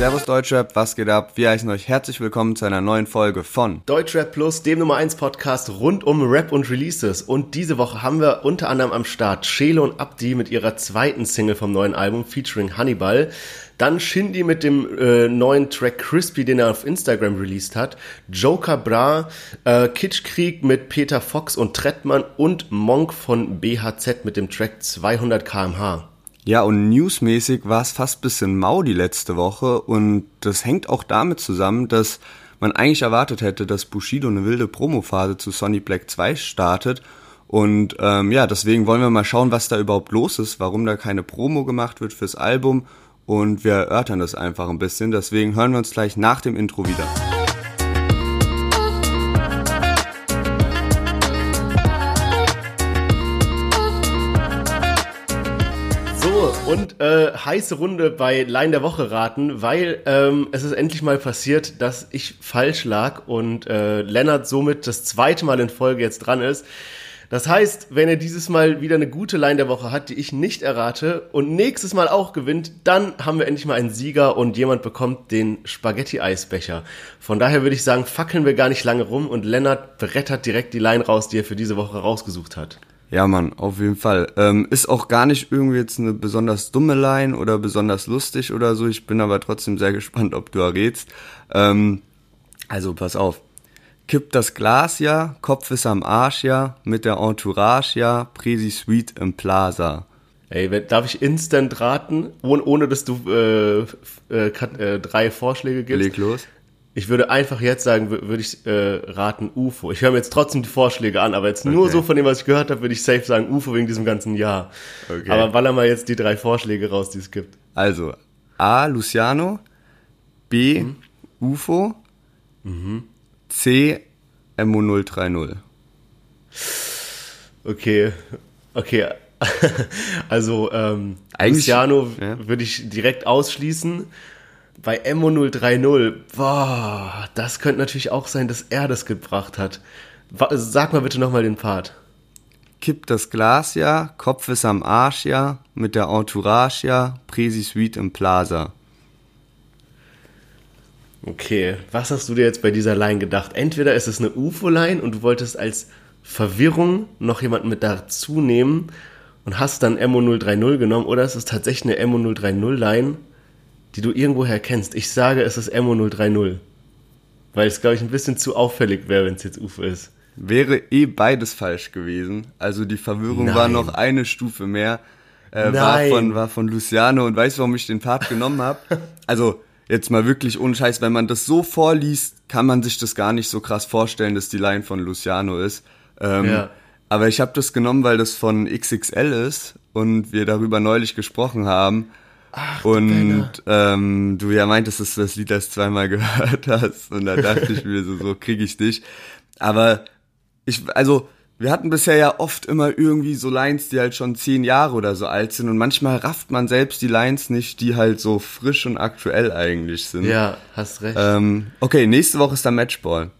Servus Deutschrap, was geht ab? Wir heißen euch herzlich willkommen zu einer neuen Folge von Deutschrap Plus, dem Nummer 1 Podcast rund um Rap und Releases. Und diese Woche haben wir unter anderem am Start Shelo und Abdi mit ihrer zweiten Single vom neuen Album featuring Hannibal. Dann Shindy mit dem äh, neuen Track Crispy, den er auf Instagram released hat. Joker Bra, äh, Kitschkrieg mit Peter Fox und Trettmann und Monk von BHZ mit dem Track 200 kmh. Ja, und newsmäßig war es fast bisschen mau die letzte Woche und das hängt auch damit zusammen, dass man eigentlich erwartet hätte, dass Bushido eine wilde Promophase zu Sonny Black 2 startet und ähm, ja, deswegen wollen wir mal schauen, was da überhaupt los ist, warum da keine Promo gemacht wird fürs Album und wir erörtern das einfach ein bisschen. Deswegen hören wir uns gleich nach dem Intro wieder. Und äh, heiße Runde bei Line der Woche raten, weil ähm, es ist endlich mal passiert, dass ich falsch lag und äh, Lennart somit das zweite Mal in Folge jetzt dran ist. Das heißt, wenn er dieses Mal wieder eine gute Line der Woche hat, die ich nicht errate und nächstes Mal auch gewinnt, dann haben wir endlich mal einen Sieger und jemand bekommt den Spaghetti-Eisbecher. Von daher würde ich sagen, fackeln wir gar nicht lange rum und Lennart brettert direkt die Line raus, die er für diese Woche rausgesucht hat. Ja, Mann, auf jeden Fall. Ähm, ist auch gar nicht irgendwie jetzt eine besonders dumme Line oder besonders lustig oder so. Ich bin aber trotzdem sehr gespannt, ob du errätst. Ähm, also pass auf. Kippt das Glas ja, Kopf ist am Arsch ja, mit der Entourage ja, Presi Suite im Plaza. Ey, darf ich instant raten, ohne, ohne dass du äh, äh, äh, drei Vorschläge gibst? Leg los. Ich würde einfach jetzt sagen, würde ich äh, raten UFO. Ich höre mir jetzt trotzdem die Vorschläge an, aber jetzt nur okay. so von dem, was ich gehört habe, würde ich safe sagen UFO wegen diesem ganzen Jahr. Okay. Aber baller mal jetzt die drei Vorschläge raus, die es gibt. Also A. Luciano, B. Mhm. UFO, mhm. C. MO 030. Okay, okay. also ähm, Luciano ja. würde ich direkt ausschließen bei Emo030, boah, das könnte natürlich auch sein, dass er das gebracht hat. Sag mal bitte nochmal den Part. Kippt das Glas ja, Kopf ist am Arsch ja, mit der Entourage ja, Presi Suite im Plaza. Okay, was hast du dir jetzt bei dieser Line gedacht? Entweder ist es eine UFO-Line und du wolltest als Verwirrung noch jemanden mit dazu nehmen und hast dann Emo030 genommen, oder ist es tatsächlich eine Emo030-Line die du irgendwoher kennst. Ich sage, es ist MO030. Weil es, glaube ich, ein bisschen zu auffällig wäre, wenn es jetzt UFO ist. Wäre eh beides falsch gewesen. Also die Verwirrung Nein. war noch eine Stufe mehr. Äh, war, von, war von Luciano und weißt du, warum ich den Part genommen habe? Also jetzt mal wirklich ohne Scheiß, wenn man das so vorliest, kann man sich das gar nicht so krass vorstellen, dass die Line von Luciano ist. Ähm, ja. Aber ich habe das genommen, weil das von XXL ist und wir darüber neulich gesprochen haben. Ach, und ähm, du ja meintest, dass du das Lied erst zweimal gehört hast. Und da dachte ich mir so, so krieg ich dich. Aber ich, also, wir hatten bisher ja oft immer irgendwie so Lines, die halt schon zehn Jahre oder so alt sind. Und manchmal rafft man selbst die Lines nicht, die halt so frisch und aktuell eigentlich sind. Ja, hast recht. Ähm, okay, nächste Woche ist der Matchball.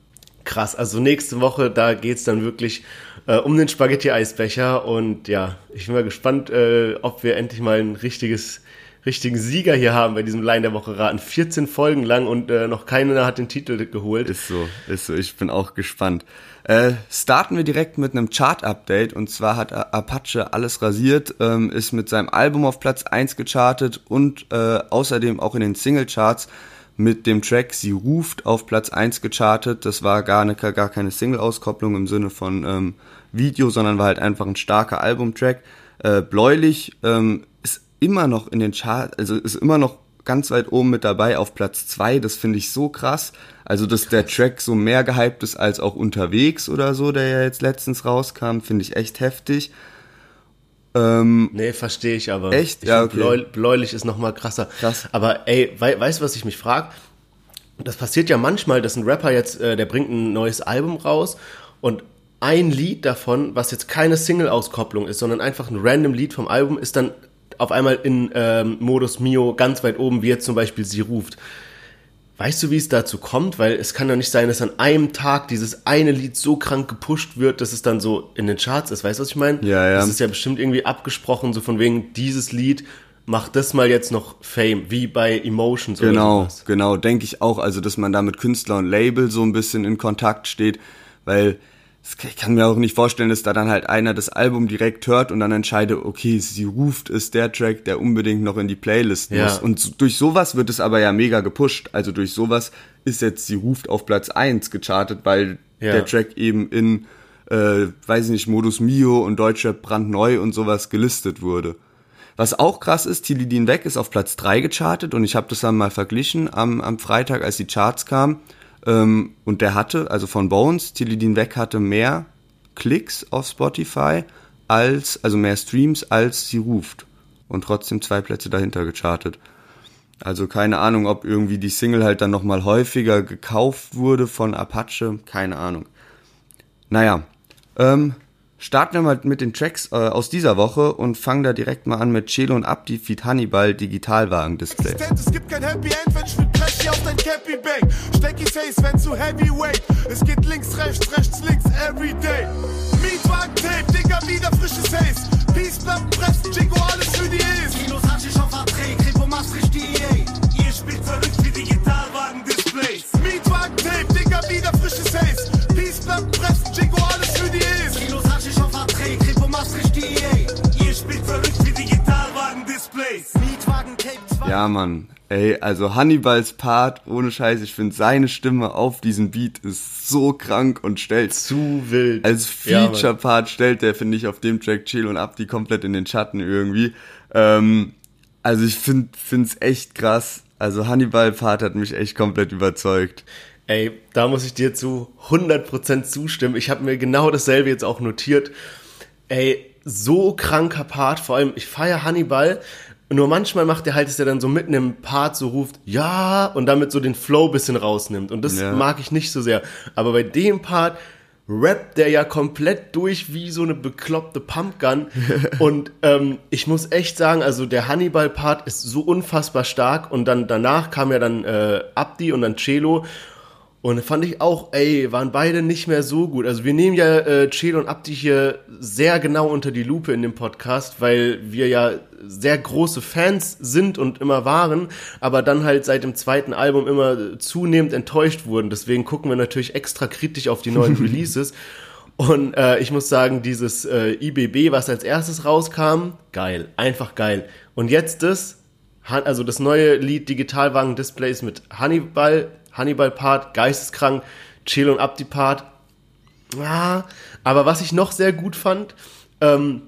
Krass, also nächste Woche, da geht's dann wirklich äh, um den Spaghetti-Eisbecher. Und ja, ich bin mal gespannt, äh, ob wir endlich mal ein richtiges richtigen Sieger hier haben bei diesem Line der Woche raten. 14 Folgen lang und äh, noch keiner hat den Titel geholt. Ist so, ist so. Ich bin auch gespannt. Äh, starten wir direkt mit einem Chart-Update und zwar hat Apache alles rasiert, ähm, ist mit seinem Album auf Platz 1 gechartet und äh, außerdem auch in den Single-Charts mit dem Track Sie ruft auf Platz 1 gechartet. Das war gar, eine, gar keine Single-Auskopplung im Sinne von ähm, Video, sondern war halt einfach ein starker Albumtrack. Äh, Bläulich ähm, immer noch in den Charts, also ist immer noch ganz weit oben mit dabei auf Platz zwei. Das finde ich so krass. Also, dass krass. der Track so mehr gehypt ist als auch unterwegs oder so, der ja jetzt letztens rauskam, finde ich echt heftig. Ähm, nee, verstehe ich aber. Echt? Ich ja, okay. Bläu bläulich ist noch mal krasser. Krass. Aber ey, we weißt du, was ich mich frage? Das passiert ja manchmal, dass ein Rapper jetzt, äh, der bringt ein neues Album raus und ein Lied davon, was jetzt keine Single-Auskopplung ist, sondern einfach ein random Lied vom Album, ist dann auf einmal in ähm, Modus Mio ganz weit oben, wie jetzt zum Beispiel sie ruft. Weißt du, wie es dazu kommt? Weil es kann doch nicht sein, dass an einem Tag dieses eine Lied so krank gepusht wird, dass es dann so in den Charts ist. Weißt du, was ich meine? Ja, ja. Das ist ja bestimmt irgendwie abgesprochen, so von wegen dieses Lied macht das mal jetzt noch Fame, wie bei Emotions genau, oder sowas. Genau, denke ich auch. Also, dass man da mit Künstler und Label so ein bisschen in Kontakt steht, weil ich kann mir auch nicht vorstellen, dass da dann halt einer das Album direkt hört und dann entscheidet, okay, sie ruft ist der Track, der unbedingt noch in die Playlist ja. muss. Und durch sowas wird es aber ja mega gepusht. Also durch sowas ist jetzt sie ruft auf Platz eins gechartet, weil ja. der Track eben in, äh, weiß ich nicht, Modus Mio und Deutscher brandneu und sowas gelistet wurde. Was auch krass ist, Tilidin Weg ist auf Platz drei gechartet und ich habe das dann mal verglichen am, am Freitag, als die Charts kamen ähm, und der hatte, also von Bones, Tilidin Weg hatte mehr Klicks auf Spotify als, also mehr Streams als sie ruft. Und trotzdem zwei Plätze dahinter gechartet. Also keine Ahnung, ob irgendwie die Single halt dann nochmal häufiger gekauft wurde von Apache. Keine Ahnung. Naja, ähm, starten wir mal mit den Tracks äh, aus dieser Woche und fangen da direkt mal an mit Chelo und Abdi Feed Hannibal Digitalwagen-Display. Es gibt kein Happy End, wenn ich mit Blech auf dein Cappy bang. Stecky Face, wenn zu Heavyweight. Es geht links, rechts, rechts, links, everyday. Mietwagen, Tape, Digga, wieder frisches Haze. Peace, Platten, Pressen, Jingo, alles für die Ace. Kilos hat sich auf Verträge, Kripo, Maastricht, die EA. Ihr spielt verrückt wie Digitalwagen-Displays. Mietwagen, Tape, Digga, wieder frisches Haze. Peace, Platten, Pressen, Jingo, alles Ja, Mann. Ey, also Hannibals Part, ohne Scheiß, ich finde seine Stimme auf diesem Beat ist so krank und stellt zu wild. Als Feature-Part ja, stellt der, finde ich, auf dem Track Chill und Abdi komplett in den Schatten irgendwie. Ähm, also ich finde es echt krass. Also Hannibal Part hat mich echt komplett überzeugt. Ey, da muss ich dir zu 100% zustimmen. Ich habe mir genau dasselbe jetzt auch notiert. Ey, so kranker Part, vor allem ich feiere Hannibal, nur manchmal macht er halt, dass er dann so mitten im Part so ruft, ja, und damit so den Flow bisschen rausnimmt. Und das ja. mag ich nicht so sehr. Aber bei dem Part rappt der ja komplett durch wie so eine bekloppte Pumpgun. und ähm, ich muss echt sagen, also der Hannibal-Part ist so unfassbar stark. Und dann danach kam ja dann äh, Abdi und dann Celo. Und fand ich auch, ey, waren beide nicht mehr so gut. Also wir nehmen ja äh, Chelo und Abdi hier sehr genau unter die Lupe in dem Podcast, weil wir ja sehr große Fans sind und immer waren, aber dann halt seit dem zweiten Album immer zunehmend enttäuscht wurden. Deswegen gucken wir natürlich extra kritisch auf die neuen Releases. Und äh, ich muss sagen, dieses äh, IBB, was als erstes rauskam, geil, einfach geil. Und jetzt das, also das neue Lied Digitalwagen Displays mit Hannibal, Hannibal-Part, geisteskrank, Chill und Abdi-Part. Ah, aber was ich noch sehr gut fand, ähm,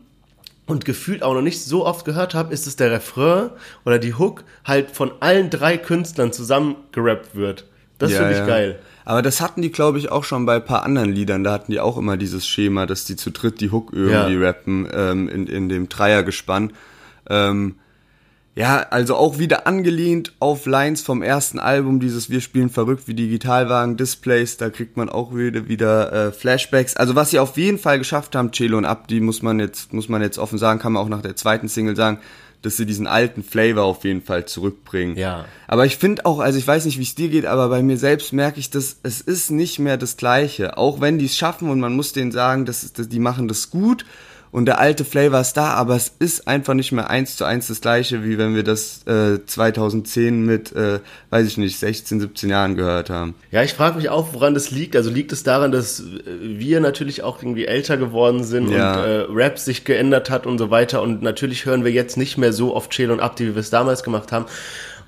und gefühlt auch noch nicht so oft gehört habe, ist, dass der Refrain oder die Hook halt von allen drei Künstlern zusammen gerappt wird. Das ja, finde ich ja. geil. Aber das hatten die, glaube ich, auch schon bei ein paar anderen Liedern. Da hatten die auch immer dieses Schema, dass die zu dritt die Hook irgendwie ja. rappen ähm, in, in dem Dreiergespann. Ähm, ja, also auch wieder angelehnt auf Lines vom ersten Album, dieses Wir spielen verrückt wie Digitalwagen, Displays, da kriegt man auch wieder, wieder äh, Flashbacks. Also was sie auf jeden Fall geschafft haben, Chelo und Abdi, muss man jetzt, muss man jetzt offen sagen, kann man auch nach der zweiten Single sagen, dass sie diesen alten Flavor auf jeden Fall zurückbringen. Ja. Aber ich finde auch, also ich weiß nicht, wie es dir geht, aber bei mir selbst merke ich, dass es ist nicht mehr das Gleiche. Auch wenn die es schaffen und man muss denen sagen, dass, dass die machen das gut und der alte Flavor ist da, aber es ist einfach nicht mehr eins zu eins das gleiche, wie wenn wir das äh, 2010 mit, äh, weiß ich nicht, 16, 17 Jahren gehört haben. Ja, ich frage mich auch, woran das liegt. Also liegt es daran, dass äh, wir natürlich auch irgendwie älter geworden sind ja. und äh, Rap sich geändert hat und so weiter und natürlich hören wir jetzt nicht mehr so oft Chill und Abdi, wie wir es damals gemacht haben.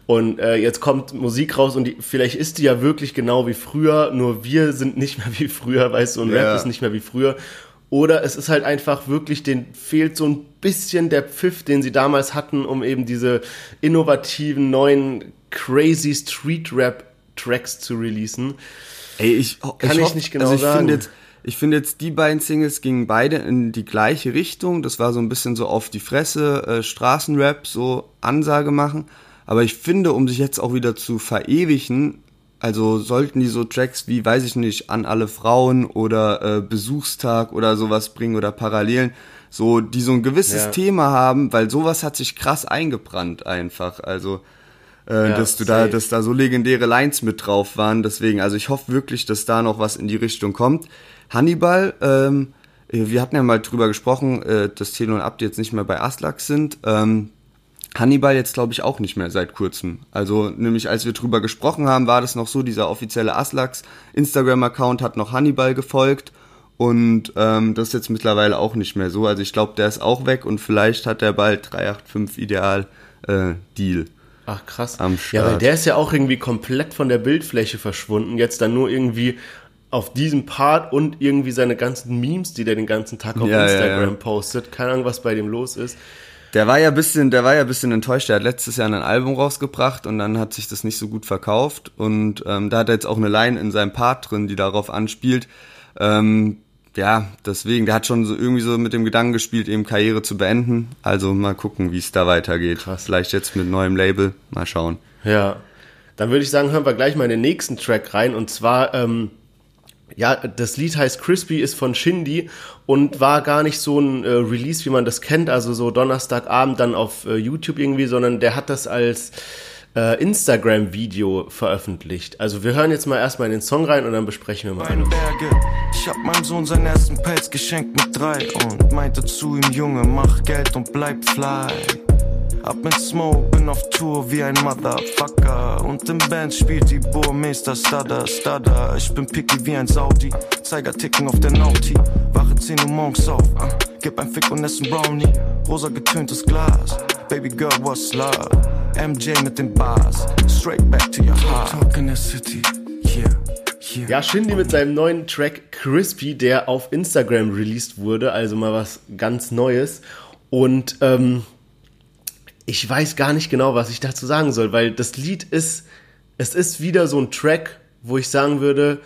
Und äh, jetzt kommt Musik raus und die, vielleicht ist die ja wirklich genau wie früher, nur wir sind nicht mehr wie früher, weißt du, und ja. Rap ist nicht mehr wie früher. Oder es ist halt einfach wirklich, den fehlt so ein bisschen der Pfiff, den sie damals hatten, um eben diese innovativen, neuen, crazy Street-Rap-Tracks zu releasen. Ey, ich, Kann ich, ich nicht genau also ich sagen. Jetzt, ich finde jetzt, die beiden Singles gingen beide in die gleiche Richtung. Das war so ein bisschen so auf die Fresse, äh, Straßenrap, so Ansage machen. Aber ich finde, um sich jetzt auch wieder zu verewigen, also sollten die so Tracks wie, weiß ich nicht, an alle Frauen oder äh, Besuchstag oder sowas bringen oder Parallelen, so die so ein gewisses ja. Thema haben, weil sowas hat sich krass eingebrannt einfach. Also äh, ja, dass du safe. da, dass da so legendäre Lines mit drauf waren. Deswegen, also ich hoffe wirklich, dass da noch was in die Richtung kommt. Hannibal, ähm, wir hatten ja mal drüber gesprochen, äh, dass Telo und Abdi jetzt nicht mehr bei Aslak sind. Ähm, Hannibal jetzt glaube ich auch nicht mehr seit kurzem. Also nämlich als wir drüber gesprochen haben, war das noch so, dieser offizielle Aslax Instagram-Account hat noch Hannibal gefolgt und ähm, das ist jetzt mittlerweile auch nicht mehr so. Also ich glaube, der ist auch weg und vielleicht hat der bald 385 Ideal äh, Deal. Ach krass. Am Start. Ja, weil der ist ja auch irgendwie komplett von der Bildfläche verschwunden. Jetzt dann nur irgendwie auf diesem Part und irgendwie seine ganzen Memes, die der den ganzen Tag auf ja, Instagram ja, ja. postet. Keine Ahnung, was bei dem los ist. Der war ja ein bisschen, der war ja bisschen enttäuscht. Der hat letztes Jahr ein Album rausgebracht und dann hat sich das nicht so gut verkauft. Und ähm, da hat er jetzt auch eine Line in seinem Part drin, die darauf anspielt. Ähm, ja, deswegen, der hat schon so irgendwie so mit dem Gedanken gespielt, eben Karriere zu beenden. Also mal gucken, wie es da weitergeht. Krass. Vielleicht jetzt mit neuem Label. Mal schauen. Ja. Dann würde ich sagen, hören wir gleich mal in den nächsten Track rein. Und zwar, ähm, ja, das Lied heißt Crispy, ist von Shindy und war gar nicht so ein äh, Release, wie man das kennt, also so Donnerstagabend dann auf äh, YouTube irgendwie, sondern der hat das als äh, Instagram-Video veröffentlicht. Also wir hören jetzt mal erstmal in den Song rein und dann besprechen wir mal. Berge. Ich hab meinem Sohn seinen ersten Pelz geschenkt mit drei und meinte zu ihm, Junge, mach Geld und bleib fly. Ab mit Smoke, bin auf Tour wie ein Motherfucker. Und im Band spielt die Burmeister Stutter, Stutter. Ich bin picky wie ein Saudi, Zeiger ticken auf der Nauti. Wache 10 Uhr morgens auf, uh, gib ein Fick und ess ein Brownie. Rosa getöntes Glas, Baby Girl, what's love? MJ mit den Bars, straight back to your heart. Talk in the city, yeah. Yeah. Ja, Shindy mit seinem neuen Track Crispy, der auf Instagram released wurde, also mal was ganz Neues. Und ähm, ich weiß gar nicht genau, was ich dazu sagen soll, weil das Lied ist, es ist wieder so ein Track, wo ich sagen würde,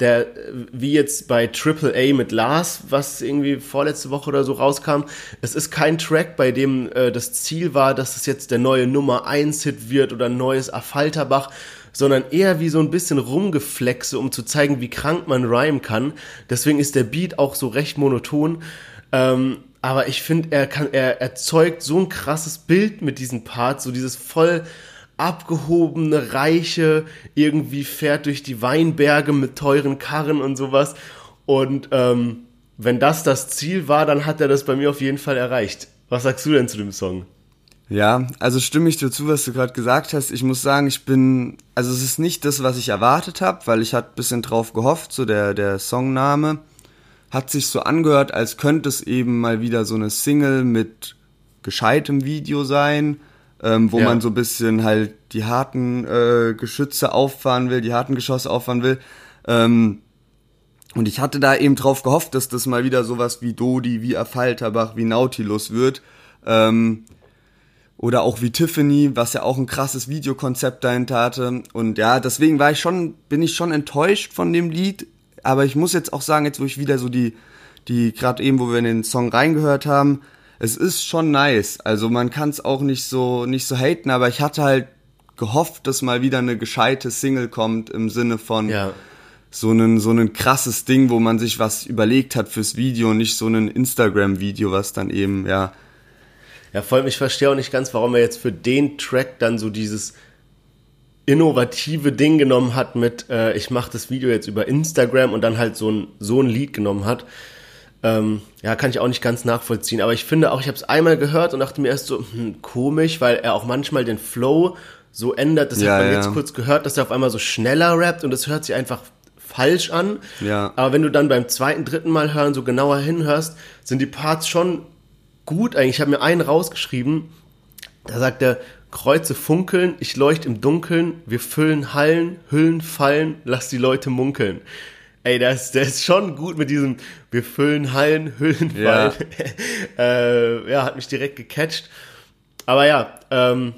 der, wie jetzt bei Triple A mit Lars, was irgendwie vorletzte Woche oder so rauskam, es ist kein Track, bei dem äh, das Ziel war, dass es jetzt der neue Nummer 1 Hit wird oder ein neues Affalterbach, sondern eher wie so ein bisschen Rumgeflexe, um zu zeigen, wie krank man rhymen kann. Deswegen ist der Beat auch so recht monoton. Ähm, aber ich finde, er kann, er erzeugt so ein krasses Bild mit diesem Part, so dieses voll abgehobene, reiche, irgendwie fährt durch die Weinberge mit teuren Karren und sowas. Und ähm, wenn das das Ziel war, dann hat er das bei mir auf jeden Fall erreicht. Was sagst du denn zu dem Song? Ja, also stimme ich dir zu, was du gerade gesagt hast. Ich muss sagen, ich bin, also es ist nicht das, was ich erwartet habe, weil ich hatte ein bisschen drauf gehofft, so der, der Songname hat sich so angehört, als könnte es eben mal wieder so eine Single mit gescheitem Video sein, ähm, wo ja. man so ein bisschen halt die harten äh, Geschütze auffahren will, die harten Geschosse auffahren will. Ähm, und ich hatte da eben drauf gehofft, dass das mal wieder sowas wie Dodi, wie Affalterbach, wie Nautilus wird. Ähm, oder auch wie Tiffany, was ja auch ein krasses Videokonzept dahinter hatte. Und ja, deswegen war ich schon, bin ich schon enttäuscht von dem Lied. Aber ich muss jetzt auch sagen, jetzt wo ich wieder so die, die gerade eben, wo wir in den Song reingehört haben, es ist schon nice. Also man kann es auch nicht so nicht so haten, aber ich hatte halt gehofft, dass mal wieder eine gescheite Single kommt im Sinne von ja. so ein so ein krasses Ding, wo man sich was überlegt hat fürs Video und nicht so ein Instagram Video, was dann eben ja ja, vor allem ich verstehe auch nicht ganz, warum er jetzt für den Track dann so dieses innovative Ding genommen hat mit, äh, ich mache das Video jetzt über Instagram und dann halt so ein, so ein Lied genommen hat. Ähm, ja, kann ich auch nicht ganz nachvollziehen. Aber ich finde auch, ich habe es einmal gehört und dachte mir erst so, hm, komisch, weil er auch manchmal den Flow so ändert. Das ja, hat man ja. jetzt kurz gehört, dass er auf einmal so schneller rappt und das hört sich einfach falsch an. Ja. Aber wenn du dann beim zweiten, dritten Mal hören so genauer hinhörst, sind die Parts schon gut eigentlich. Ich habe mir einen rausgeschrieben, da sagt er, Kreuze funkeln, ich leuchte im Dunkeln, wir füllen Hallen, Hüllen fallen, lass die Leute munkeln. Ey, das, das ist schon gut mit diesem, wir füllen Hallen, Hüllen fallen. Ja, äh, ja hat mich direkt gecatcht. Aber ja, ähm,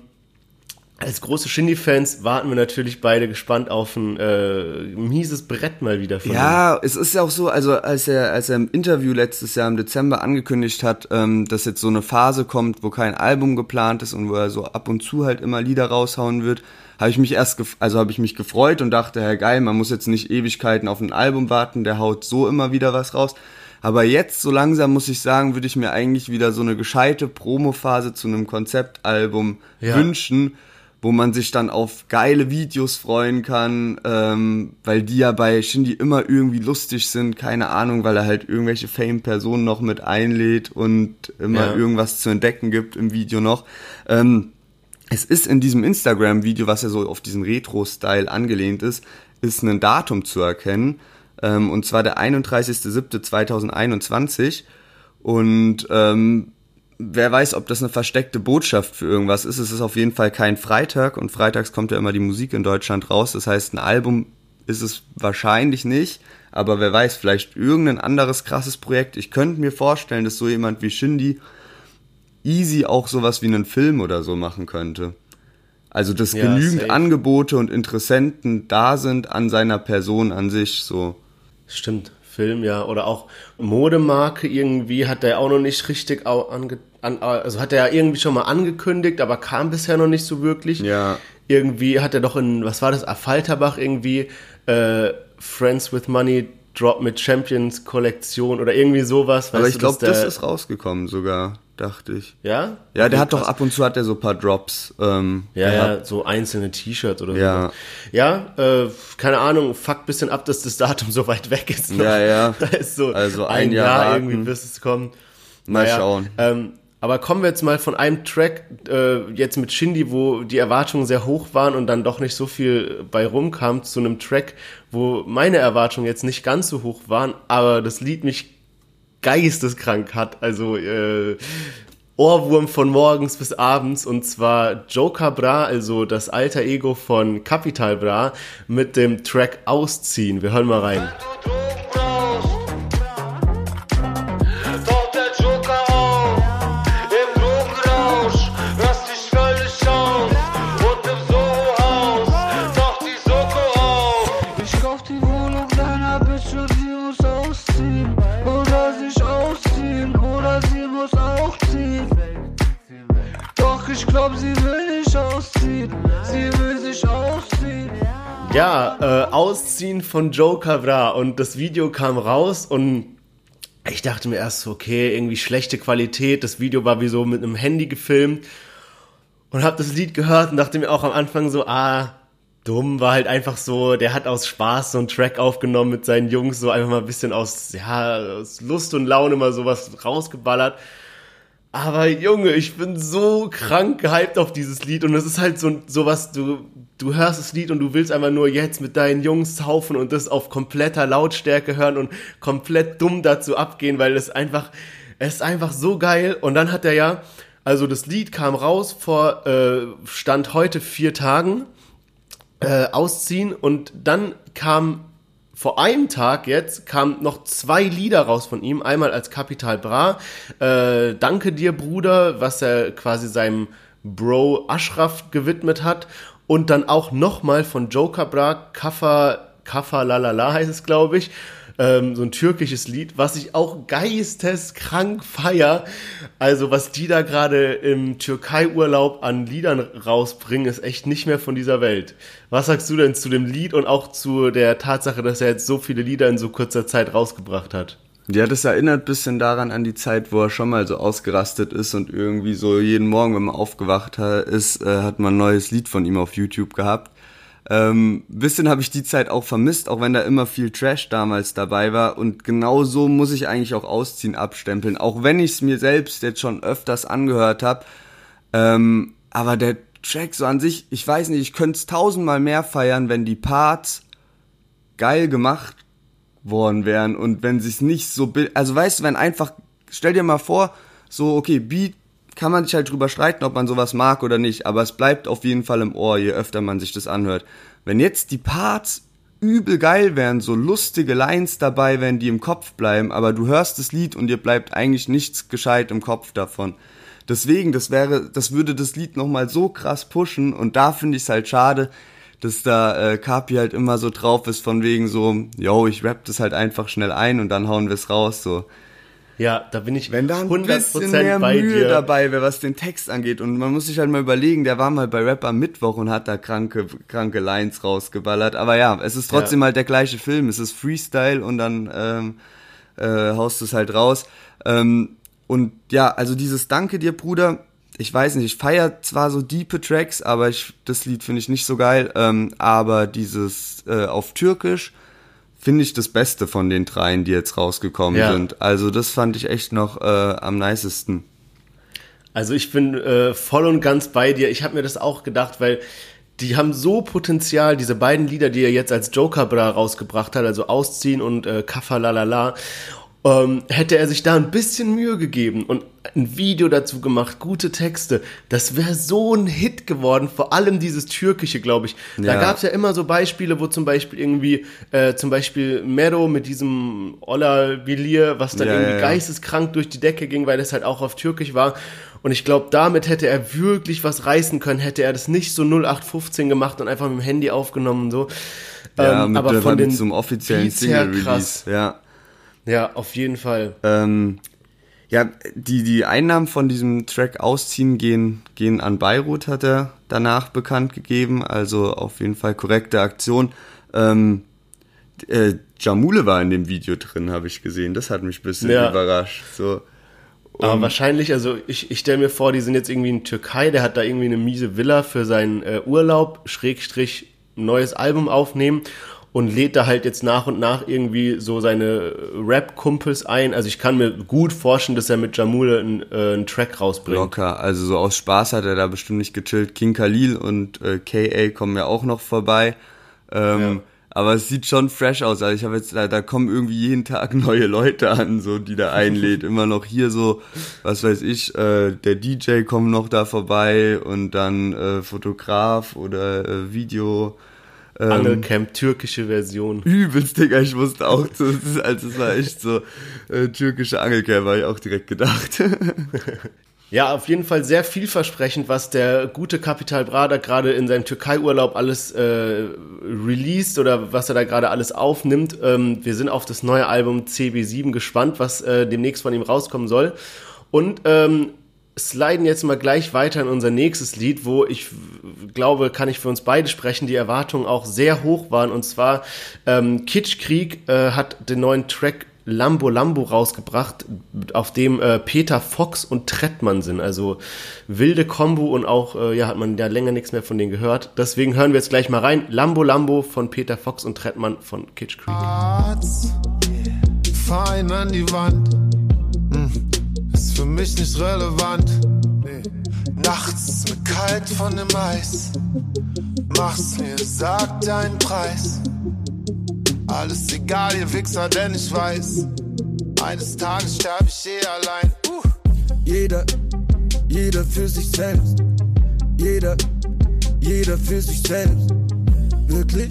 als große Shindy-Fans warten wir natürlich beide gespannt auf ein äh, mieses Brett mal wieder von Ja, ihm. es ist ja auch so, also als er, als er im Interview letztes Jahr im Dezember angekündigt hat, ähm, dass jetzt so eine Phase kommt, wo kein Album geplant ist und wo er so ab und zu halt immer Lieder raushauen wird, habe ich mich erst, also habe ich mich gefreut und dachte, Herr geil, man muss jetzt nicht Ewigkeiten auf ein Album warten, der haut so immer wieder was raus. Aber jetzt, so langsam muss ich sagen, würde ich mir eigentlich wieder so eine gescheite Promophase zu einem Konzeptalbum ja. wünschen wo man sich dann auf geile Videos freuen kann, ähm, weil die ja bei Shindy immer irgendwie lustig sind, keine Ahnung, weil er halt irgendwelche Fame-Personen noch mit einlädt und immer ja. irgendwas zu entdecken gibt im Video noch. Ähm, es ist in diesem Instagram-Video, was ja so auf diesen Retro-Style angelehnt ist, ist ein Datum zu erkennen. Ähm, und zwar der 31.07.2021. Und ähm, wer weiß, ob das eine versteckte Botschaft für irgendwas ist. Es ist auf jeden Fall kein Freitag und freitags kommt ja immer die Musik in Deutschland raus. Das heißt, ein Album ist es wahrscheinlich nicht, aber wer weiß, vielleicht irgendein anderes krasses Projekt. Ich könnte mir vorstellen, dass so jemand wie Shindy easy auch sowas wie einen Film oder so machen könnte. Also dass ja, genügend safe. Angebote und Interessenten da sind an seiner Person an sich so. Stimmt, Film ja oder auch Modemarke irgendwie hat er auch noch nicht richtig ange, an, also hat er ja irgendwie schon mal angekündigt, aber kam bisher noch nicht so wirklich. Ja. Irgendwie hat er doch in was war das Affalterbach irgendwie äh, Friends with Money Drop mit Champions Kollektion oder irgendwie sowas. Aber ich glaube, das ist rausgekommen sogar dachte ich. Ja? Ja, der hat doch ab und zu hat er so ein paar Drops. Ähm, ja, ja, so einzelne T-Shirts oder ja. so. Ja, äh, keine Ahnung, fuck bisschen ab, dass das Datum so weit weg ist. Noch. Ja, ja. Da ist so also ein, ein Jahr, Jahr irgendwie, bis es kommt. Mal naja, schauen. Ähm, aber kommen wir jetzt mal von einem Track äh, jetzt mit Shindy, wo die Erwartungen sehr hoch waren und dann doch nicht so viel bei rumkam, zu einem Track, wo meine Erwartungen jetzt nicht ganz so hoch waren, aber das Lied mich geisteskrank hat. Also äh, Ohrwurm von morgens bis abends und zwar Joker Bra, also das alter Ego von Capital Bra mit dem Track Ausziehen. Wir hören mal rein. Ja, äh, Ausziehen von Joker Bra und das Video kam raus und ich dachte mir erst okay, irgendwie schlechte Qualität. Das Video war wie so mit einem Handy gefilmt und habe das Lied gehört und dachte mir auch am Anfang so, ah, dumm, war halt einfach so, der hat aus Spaß so einen Track aufgenommen mit seinen Jungs, so einfach mal ein bisschen aus, ja, aus Lust und Laune mal sowas rausgeballert. Aber Junge, ich bin so krank gehypt auf dieses Lied und es ist halt so sowas, du du hörst das Lied und du willst einfach nur jetzt mit deinen Jungs saufen und das auf kompletter Lautstärke hören und komplett dumm dazu abgehen, weil es einfach es ist einfach so geil und dann hat er ja also das Lied kam raus vor äh, stand heute vier Tagen äh, ausziehen und dann kam vor einem Tag jetzt kamen noch zwei Lieder raus von ihm. Einmal als Capital Bra, äh, Danke dir Bruder, was er quasi seinem Bro Ashraf gewidmet hat. Und dann auch nochmal von Joker Bra, Kaffa, Kaffa Lalala heißt es, glaube ich ähm, so ein türkisches Lied, was ich auch geisteskrank feier. Also was die da gerade im Türkei-Urlaub an Liedern rausbringen, ist echt nicht mehr von dieser Welt. Was sagst du denn zu dem Lied und auch zu der Tatsache, dass er jetzt so viele Lieder in so kurzer Zeit rausgebracht hat? Ja, das erinnert bisschen daran an die Zeit, wo er schon mal so ausgerastet ist und irgendwie so jeden Morgen, wenn man aufgewacht ist, äh, hat man ein neues Lied von ihm auf YouTube gehabt. Ähm, bisschen habe ich die Zeit auch vermisst, auch wenn da immer viel Trash damals dabei war. Und genau so muss ich eigentlich auch Ausziehen abstempeln, auch wenn ich es mir selbst jetzt schon öfters angehört habe. Ähm, aber der Track so an sich, ich weiß nicht, ich könnte es tausendmal mehr feiern, wenn die Parts geil gemacht worden wären und wenn sich's nicht so, also weißt du, wenn einfach, stell dir mal vor, so okay, Beat kann man sich halt drüber streiten, ob man sowas mag oder nicht, aber es bleibt auf jeden Fall im Ohr, je öfter man sich das anhört. Wenn jetzt die Parts übel geil wären, so lustige Lines dabei wären, die im Kopf bleiben, aber du hörst das Lied und dir bleibt eigentlich nichts gescheit im Kopf davon. Deswegen, das wäre, das würde das Lied nochmal so krass pushen und da finde ich es halt schade, dass da äh, Kapi halt immer so drauf ist von wegen so, yo, ich rap das halt einfach schnell ein und dann hauen wir es raus, so. Ja, da bin ich Wenn da ein bisschen mehr Mühe dir. dabei wäre, was den Text angeht. Und man muss sich halt mal überlegen, der war mal bei Rap am Mittwoch und hat da kranke, kranke Lines rausgeballert. Aber ja, es ist trotzdem ja. halt der gleiche Film. Es ist Freestyle und dann ähm, äh, haust du es halt raus. Ähm, und ja, also dieses Danke dir, Bruder, ich weiß nicht, ich feiere zwar so diepe Tracks, aber ich, das Lied finde ich nicht so geil. Ähm, aber dieses äh, auf Türkisch finde ich das Beste von den dreien, die jetzt rausgekommen ja. sind. Also das fand ich echt noch äh, am nicesten. Also ich bin äh, voll und ganz bei dir. Ich habe mir das auch gedacht, weil die haben so Potenzial, diese beiden Lieder, die er jetzt als Joker Bra rausgebracht hat, also Ausziehen und äh, Kaffa Lalala ähm, hätte er sich da ein bisschen Mühe gegeben und ein Video dazu gemacht, gute Texte, das wäre so ein Hit geworden, vor allem dieses Türkische, glaube ich. Ja. Da gab es ja immer so Beispiele, wo zum Beispiel irgendwie, äh, zum Beispiel Mero mit diesem Ola Bilir, was dann ja, irgendwie ja. geisteskrank durch die Decke ging, weil das halt auch auf Türkisch war. Und ich glaube, damit hätte er wirklich was reißen können, hätte er das nicht so 0815 gemacht und einfach mit dem Handy aufgenommen und so. Ja, ähm, mit, aber von den zum offiziellen Single-Release, ja. Ja, auf jeden Fall. Ähm, ja, die, die Einnahmen von diesem Track Ausziehen gehen, gehen an Beirut, hat er danach bekannt gegeben. Also auf jeden Fall korrekte Aktion. Ähm, äh, Jamule war in dem Video drin, habe ich gesehen. Das hat mich ein bisschen ja. überrascht. So. Um, Aber wahrscheinlich, also ich, ich stelle mir vor, die sind jetzt irgendwie in Türkei, der hat da irgendwie eine miese Villa für seinen äh, Urlaub, Schrägstrich, neues Album aufnehmen und lädt da halt jetzt nach und nach irgendwie so seine Rap-Kumpels ein. Also ich kann mir gut vorstellen, dass er mit Jamule einen, äh, einen Track rausbringt. Locker, also so aus Spaß hat er da bestimmt nicht gechillt. King Khalil und äh, KA kommen ja auch noch vorbei. Ähm, ja. Aber es sieht schon fresh aus. Also ich habe jetzt, da, da kommen irgendwie jeden Tag neue Leute an, so die da einlädt. Immer noch hier so, was weiß ich, äh, der DJ kommt noch da vorbei und dann äh, Fotograf oder äh, Video. Ähm, Angelcamp, türkische Version. Übelst, Digga, ich wusste auch, so, also es war echt so, äh, türkische Angelcamp, habe ich auch direkt gedacht. Ja, auf jeden Fall sehr vielversprechend, was der gute Kapital Brada gerade in seinem Türkei-Urlaub alles äh, released oder was er da gerade alles aufnimmt. Ähm, wir sind auf das neue Album CB7 gespannt, was äh, demnächst von ihm rauskommen soll. Und ähm, sliden jetzt mal gleich weiter in unser nächstes Lied, wo ich glaube, kann ich für uns beide sprechen, die Erwartungen auch sehr hoch waren. Und zwar ähm, Kitschkrieg äh, hat den neuen Track Lambo Lambo rausgebracht, auf dem äh, Peter Fox und Trettmann sind. Also wilde Combo und auch, äh, ja, hat man ja länger nichts mehr von denen gehört. Deswegen hören wir jetzt gleich mal rein. Lambo Lambo von Peter Fox und Trettmann von Kitschkrieg. Fein an die Wand. Hm für mich nicht relevant. Nee. Nachts mir kalt von dem Eis. Mach's mir, sag deinen Preis. Alles egal, ihr Wichser, denn ich weiß, eines Tages sterbe ich eh allein. Uh. Jeder, jeder für sich selbst. Jeder, jeder für sich selbst. Wirklich?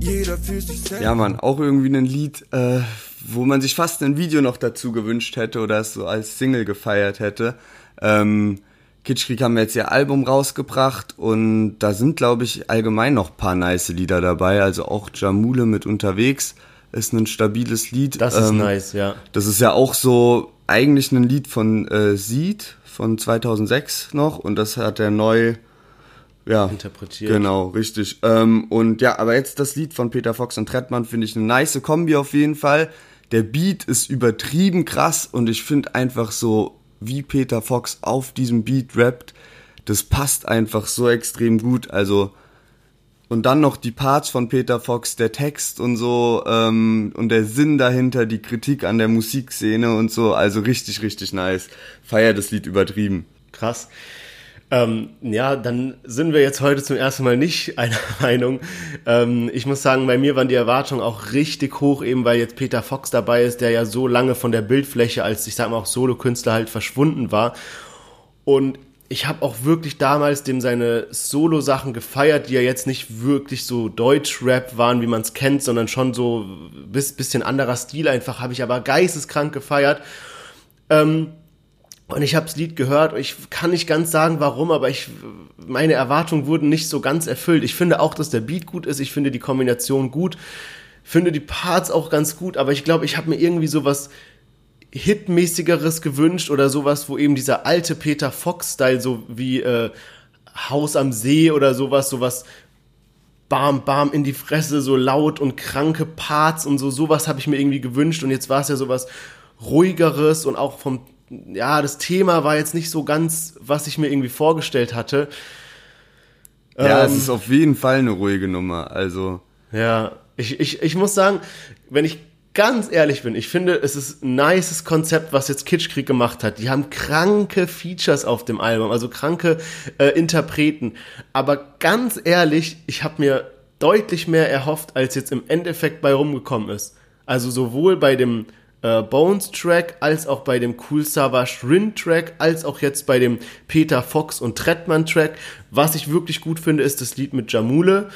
Jeder für sich selbst. Ja, Mann, auch irgendwie ein Lied, äh, wo man sich fast ein Video noch dazu gewünscht hätte oder es so als Single gefeiert hätte. Ähm, Kitschkrieg haben jetzt ihr Album rausgebracht und da sind, glaube ich, allgemein noch paar nice Lieder dabei. Also auch Jamule mit unterwegs ist ein stabiles Lied. Das ist ähm, nice, ja. Das ist ja auch so eigentlich ein Lied von äh, Seed von 2006 noch und das hat er neu ja, interpretiert. Genau, richtig. Ähm, und ja, aber jetzt das Lied von Peter Fox und Trettmann finde ich eine nice Kombi auf jeden Fall. Der Beat ist übertrieben krass und ich finde einfach so, wie Peter Fox auf diesem Beat rappt, das passt einfach so extrem gut. Also, und dann noch die Parts von Peter Fox, der Text und so, ähm, und der Sinn dahinter, die Kritik an der Musikszene und so, also richtig, richtig nice. Feier das Lied übertrieben. Krass. Ähm, ja, dann sind wir jetzt heute zum ersten Mal nicht einer Meinung. Ähm, ich muss sagen, bei mir waren die Erwartungen auch richtig hoch, eben weil jetzt Peter Fox dabei ist, der ja so lange von der Bildfläche als, ich sag mal, auch Solokünstler halt verschwunden war. Und ich habe auch wirklich damals dem seine Solo-Sachen gefeiert, die ja jetzt nicht wirklich so Deutsch-Rap waren, wie man es kennt, sondern schon so bis, bisschen anderer Stil einfach, habe ich aber geisteskrank gefeiert. Ähm, und ich habe das Lied gehört, ich kann nicht ganz sagen, warum, aber ich, meine Erwartungen wurden nicht so ganz erfüllt. Ich finde auch, dass der Beat gut ist, ich finde die Kombination gut, finde die Parts auch ganz gut, aber ich glaube, ich habe mir irgendwie sowas Hitmäßigeres gewünscht oder sowas, wo eben dieser alte Peter Fox-Style, so wie äh, Haus am See oder sowas, sowas bam, bam in die Fresse, so laut und kranke Parts und so, sowas habe ich mir irgendwie gewünscht. Und jetzt war es ja sowas ruhigeres und auch vom ja, das Thema war jetzt nicht so ganz, was ich mir irgendwie vorgestellt hatte. Ja, ähm, es ist auf jeden Fall eine ruhige Nummer, also. Ja, ich, ich, ich muss sagen, wenn ich ganz ehrlich bin, ich finde, es ist ein nices Konzept, was jetzt Kitschkrieg gemacht hat. Die haben kranke Features auf dem Album, also kranke äh, Interpreten. Aber ganz ehrlich, ich habe mir deutlich mehr erhofft, als jetzt im Endeffekt bei rumgekommen ist. Also sowohl bei dem äh, Bones Track als auch bei dem Cool Savage Rin Track als auch jetzt bei dem Peter Fox und Trettmann Track. Was ich wirklich gut finde, ist das Lied mit Jamule.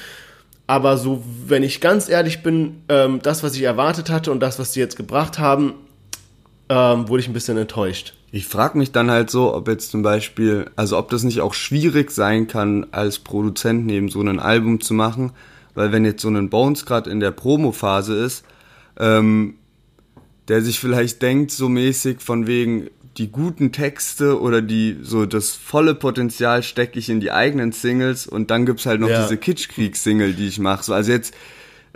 Aber so, wenn ich ganz ehrlich bin, ähm, das, was ich erwartet hatte und das, was sie jetzt gebracht haben, ähm, wurde ich ein bisschen enttäuscht. Ich frage mich dann halt so, ob jetzt zum Beispiel, also ob das nicht auch schwierig sein kann, als Produzent neben so ein Album zu machen, weil wenn jetzt so ein Bones gerade in der Promo-Phase ist, ähm, der sich vielleicht denkt, so mäßig von wegen, die guten Texte oder die so das volle Potenzial stecke ich in die eigenen Singles und dann gibt's halt noch ja. diese Kitschkrieg-Single, die ich mache. So, also jetzt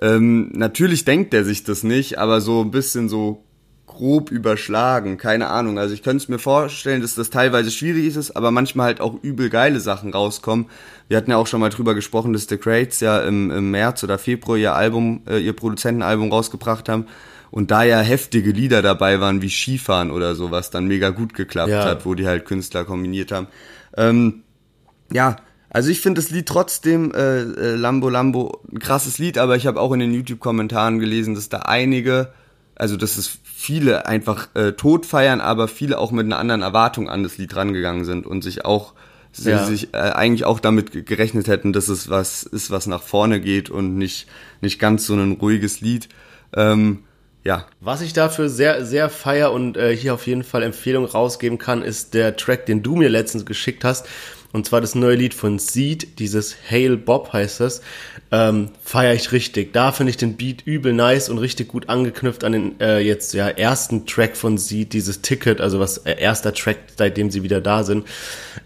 ähm, natürlich denkt er sich das nicht, aber so ein bisschen so grob überschlagen, keine Ahnung. Also ich könnte es mir vorstellen, dass das teilweise schwierig ist, aber manchmal halt auch übel geile Sachen rauskommen. Wir hatten ja auch schon mal drüber gesprochen, dass The Crates ja im, im März oder Februar ihr Album, äh, ihr Produzentenalbum rausgebracht haben und da ja heftige Lieder dabei waren wie Skifahren oder so, was dann mega gut geklappt ja. hat, wo die halt Künstler kombiniert haben. Ähm, ja, also ich finde das Lied trotzdem, äh, äh, Lambo Lambo, ein krasses Lied, aber ich habe auch in den YouTube-Kommentaren gelesen, dass da einige, also dass es viele einfach äh, tot feiern, aber viele auch mit einer anderen Erwartung an das Lied rangegangen sind und sich auch sie ja. sich äh, eigentlich auch damit gerechnet hätten, dass es was ist, was nach vorne geht und nicht nicht ganz so ein ruhiges Lied. Ähm, ja. Was ich dafür sehr, sehr feier und äh, hier auf jeden Fall Empfehlung rausgeben kann, ist der Track, den du mir letztens geschickt hast. Und zwar das neue Lied von Seed, dieses Hail Bob heißt das. Ähm, feier ich richtig. Da finde ich den Beat übel nice und richtig gut angeknüpft an den äh, jetzt ja ersten Track von Seed, dieses Ticket, also was äh, erster Track, seitdem sie wieder da sind.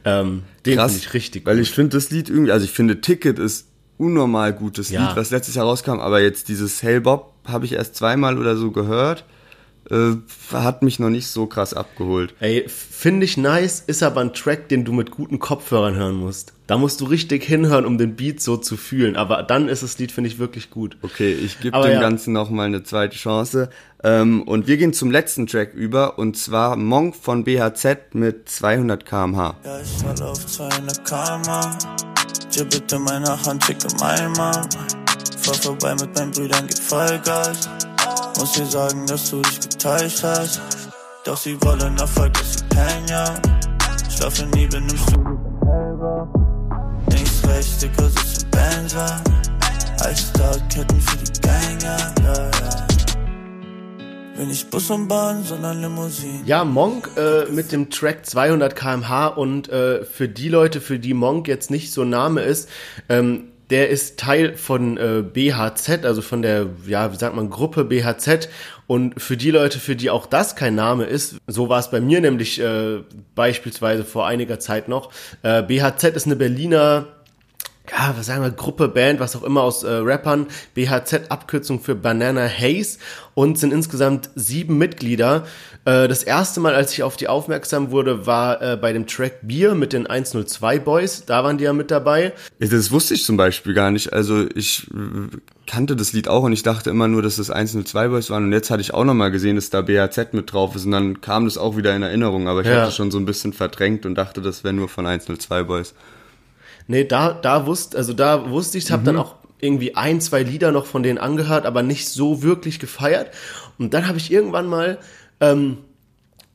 Ähm, den finde ich richtig Weil gut. ich finde das Lied irgendwie, also ich finde Ticket ist unnormal gutes ja. Lied, was letztes Jahr rauskam, aber jetzt dieses Hail Bob habe ich erst zweimal oder so gehört. Äh, hat mich noch nicht so krass abgeholt. Ey, finde ich nice, ist aber ein Track, den du mit guten Kopfhörern hören musst. Da musst du richtig hinhören, um den Beat so zu fühlen. Aber dann ist das Lied, finde ich, wirklich gut. Okay, ich gebe dem ja. Ganzen nochmal eine zweite Chance. Ähm, und wir gehen zum letzten Track über, und zwar Monk von BHZ mit 200 km/h. Ja, ich fall auf 200 km/h. Dir bitte meine Hand, schicke mein Mann fahr vorbei mit meinen Brüdern, gib Vollgas. Muss dir sagen, dass du dich getäuscht hast. Doch sie wollen Erfolg, dass sie Penya. Schlafe nie, benimmst du dich selber. Links, rechts, dicker sitzt im Benzer. Als Ketten für die Gänger, ja, ja. Bin ich Bus und Bahn, sondern Limousine. Ja, Monk äh, mit dem Track 200 kmh und äh, für die Leute, für die Monk jetzt nicht so Name ist, ähm, der ist Teil von äh, BHZ, also von der, ja, wie sagt man, Gruppe BHZ. Und für die Leute, für die auch das kein Name ist, so war es bei mir nämlich äh, beispielsweise vor einiger Zeit noch. Äh, BHZ ist eine Berliner ja, was sagen wir, Gruppe, Band, was auch immer aus äh, Rappern, BHZ, Abkürzung für Banana Haze und sind insgesamt sieben Mitglieder. Äh, das erste Mal, als ich auf die aufmerksam wurde, war äh, bei dem Track Bier mit den 102 Boys, da waren die ja mit dabei. Das wusste ich zum Beispiel gar nicht, also ich äh, kannte das Lied auch und ich dachte immer nur, dass das 102 Boys waren und jetzt hatte ich auch nochmal gesehen, dass da BHZ mit drauf ist und dann kam das auch wieder in Erinnerung, aber ich ja. hatte schon so ein bisschen verdrängt und dachte, das wäre nur von 102 Boys. Nee, da, da wusste, also da wusste ich, habe mhm. dann auch irgendwie ein, zwei Lieder noch von denen angehört, aber nicht so wirklich gefeiert. Und dann habe ich irgendwann mal ähm,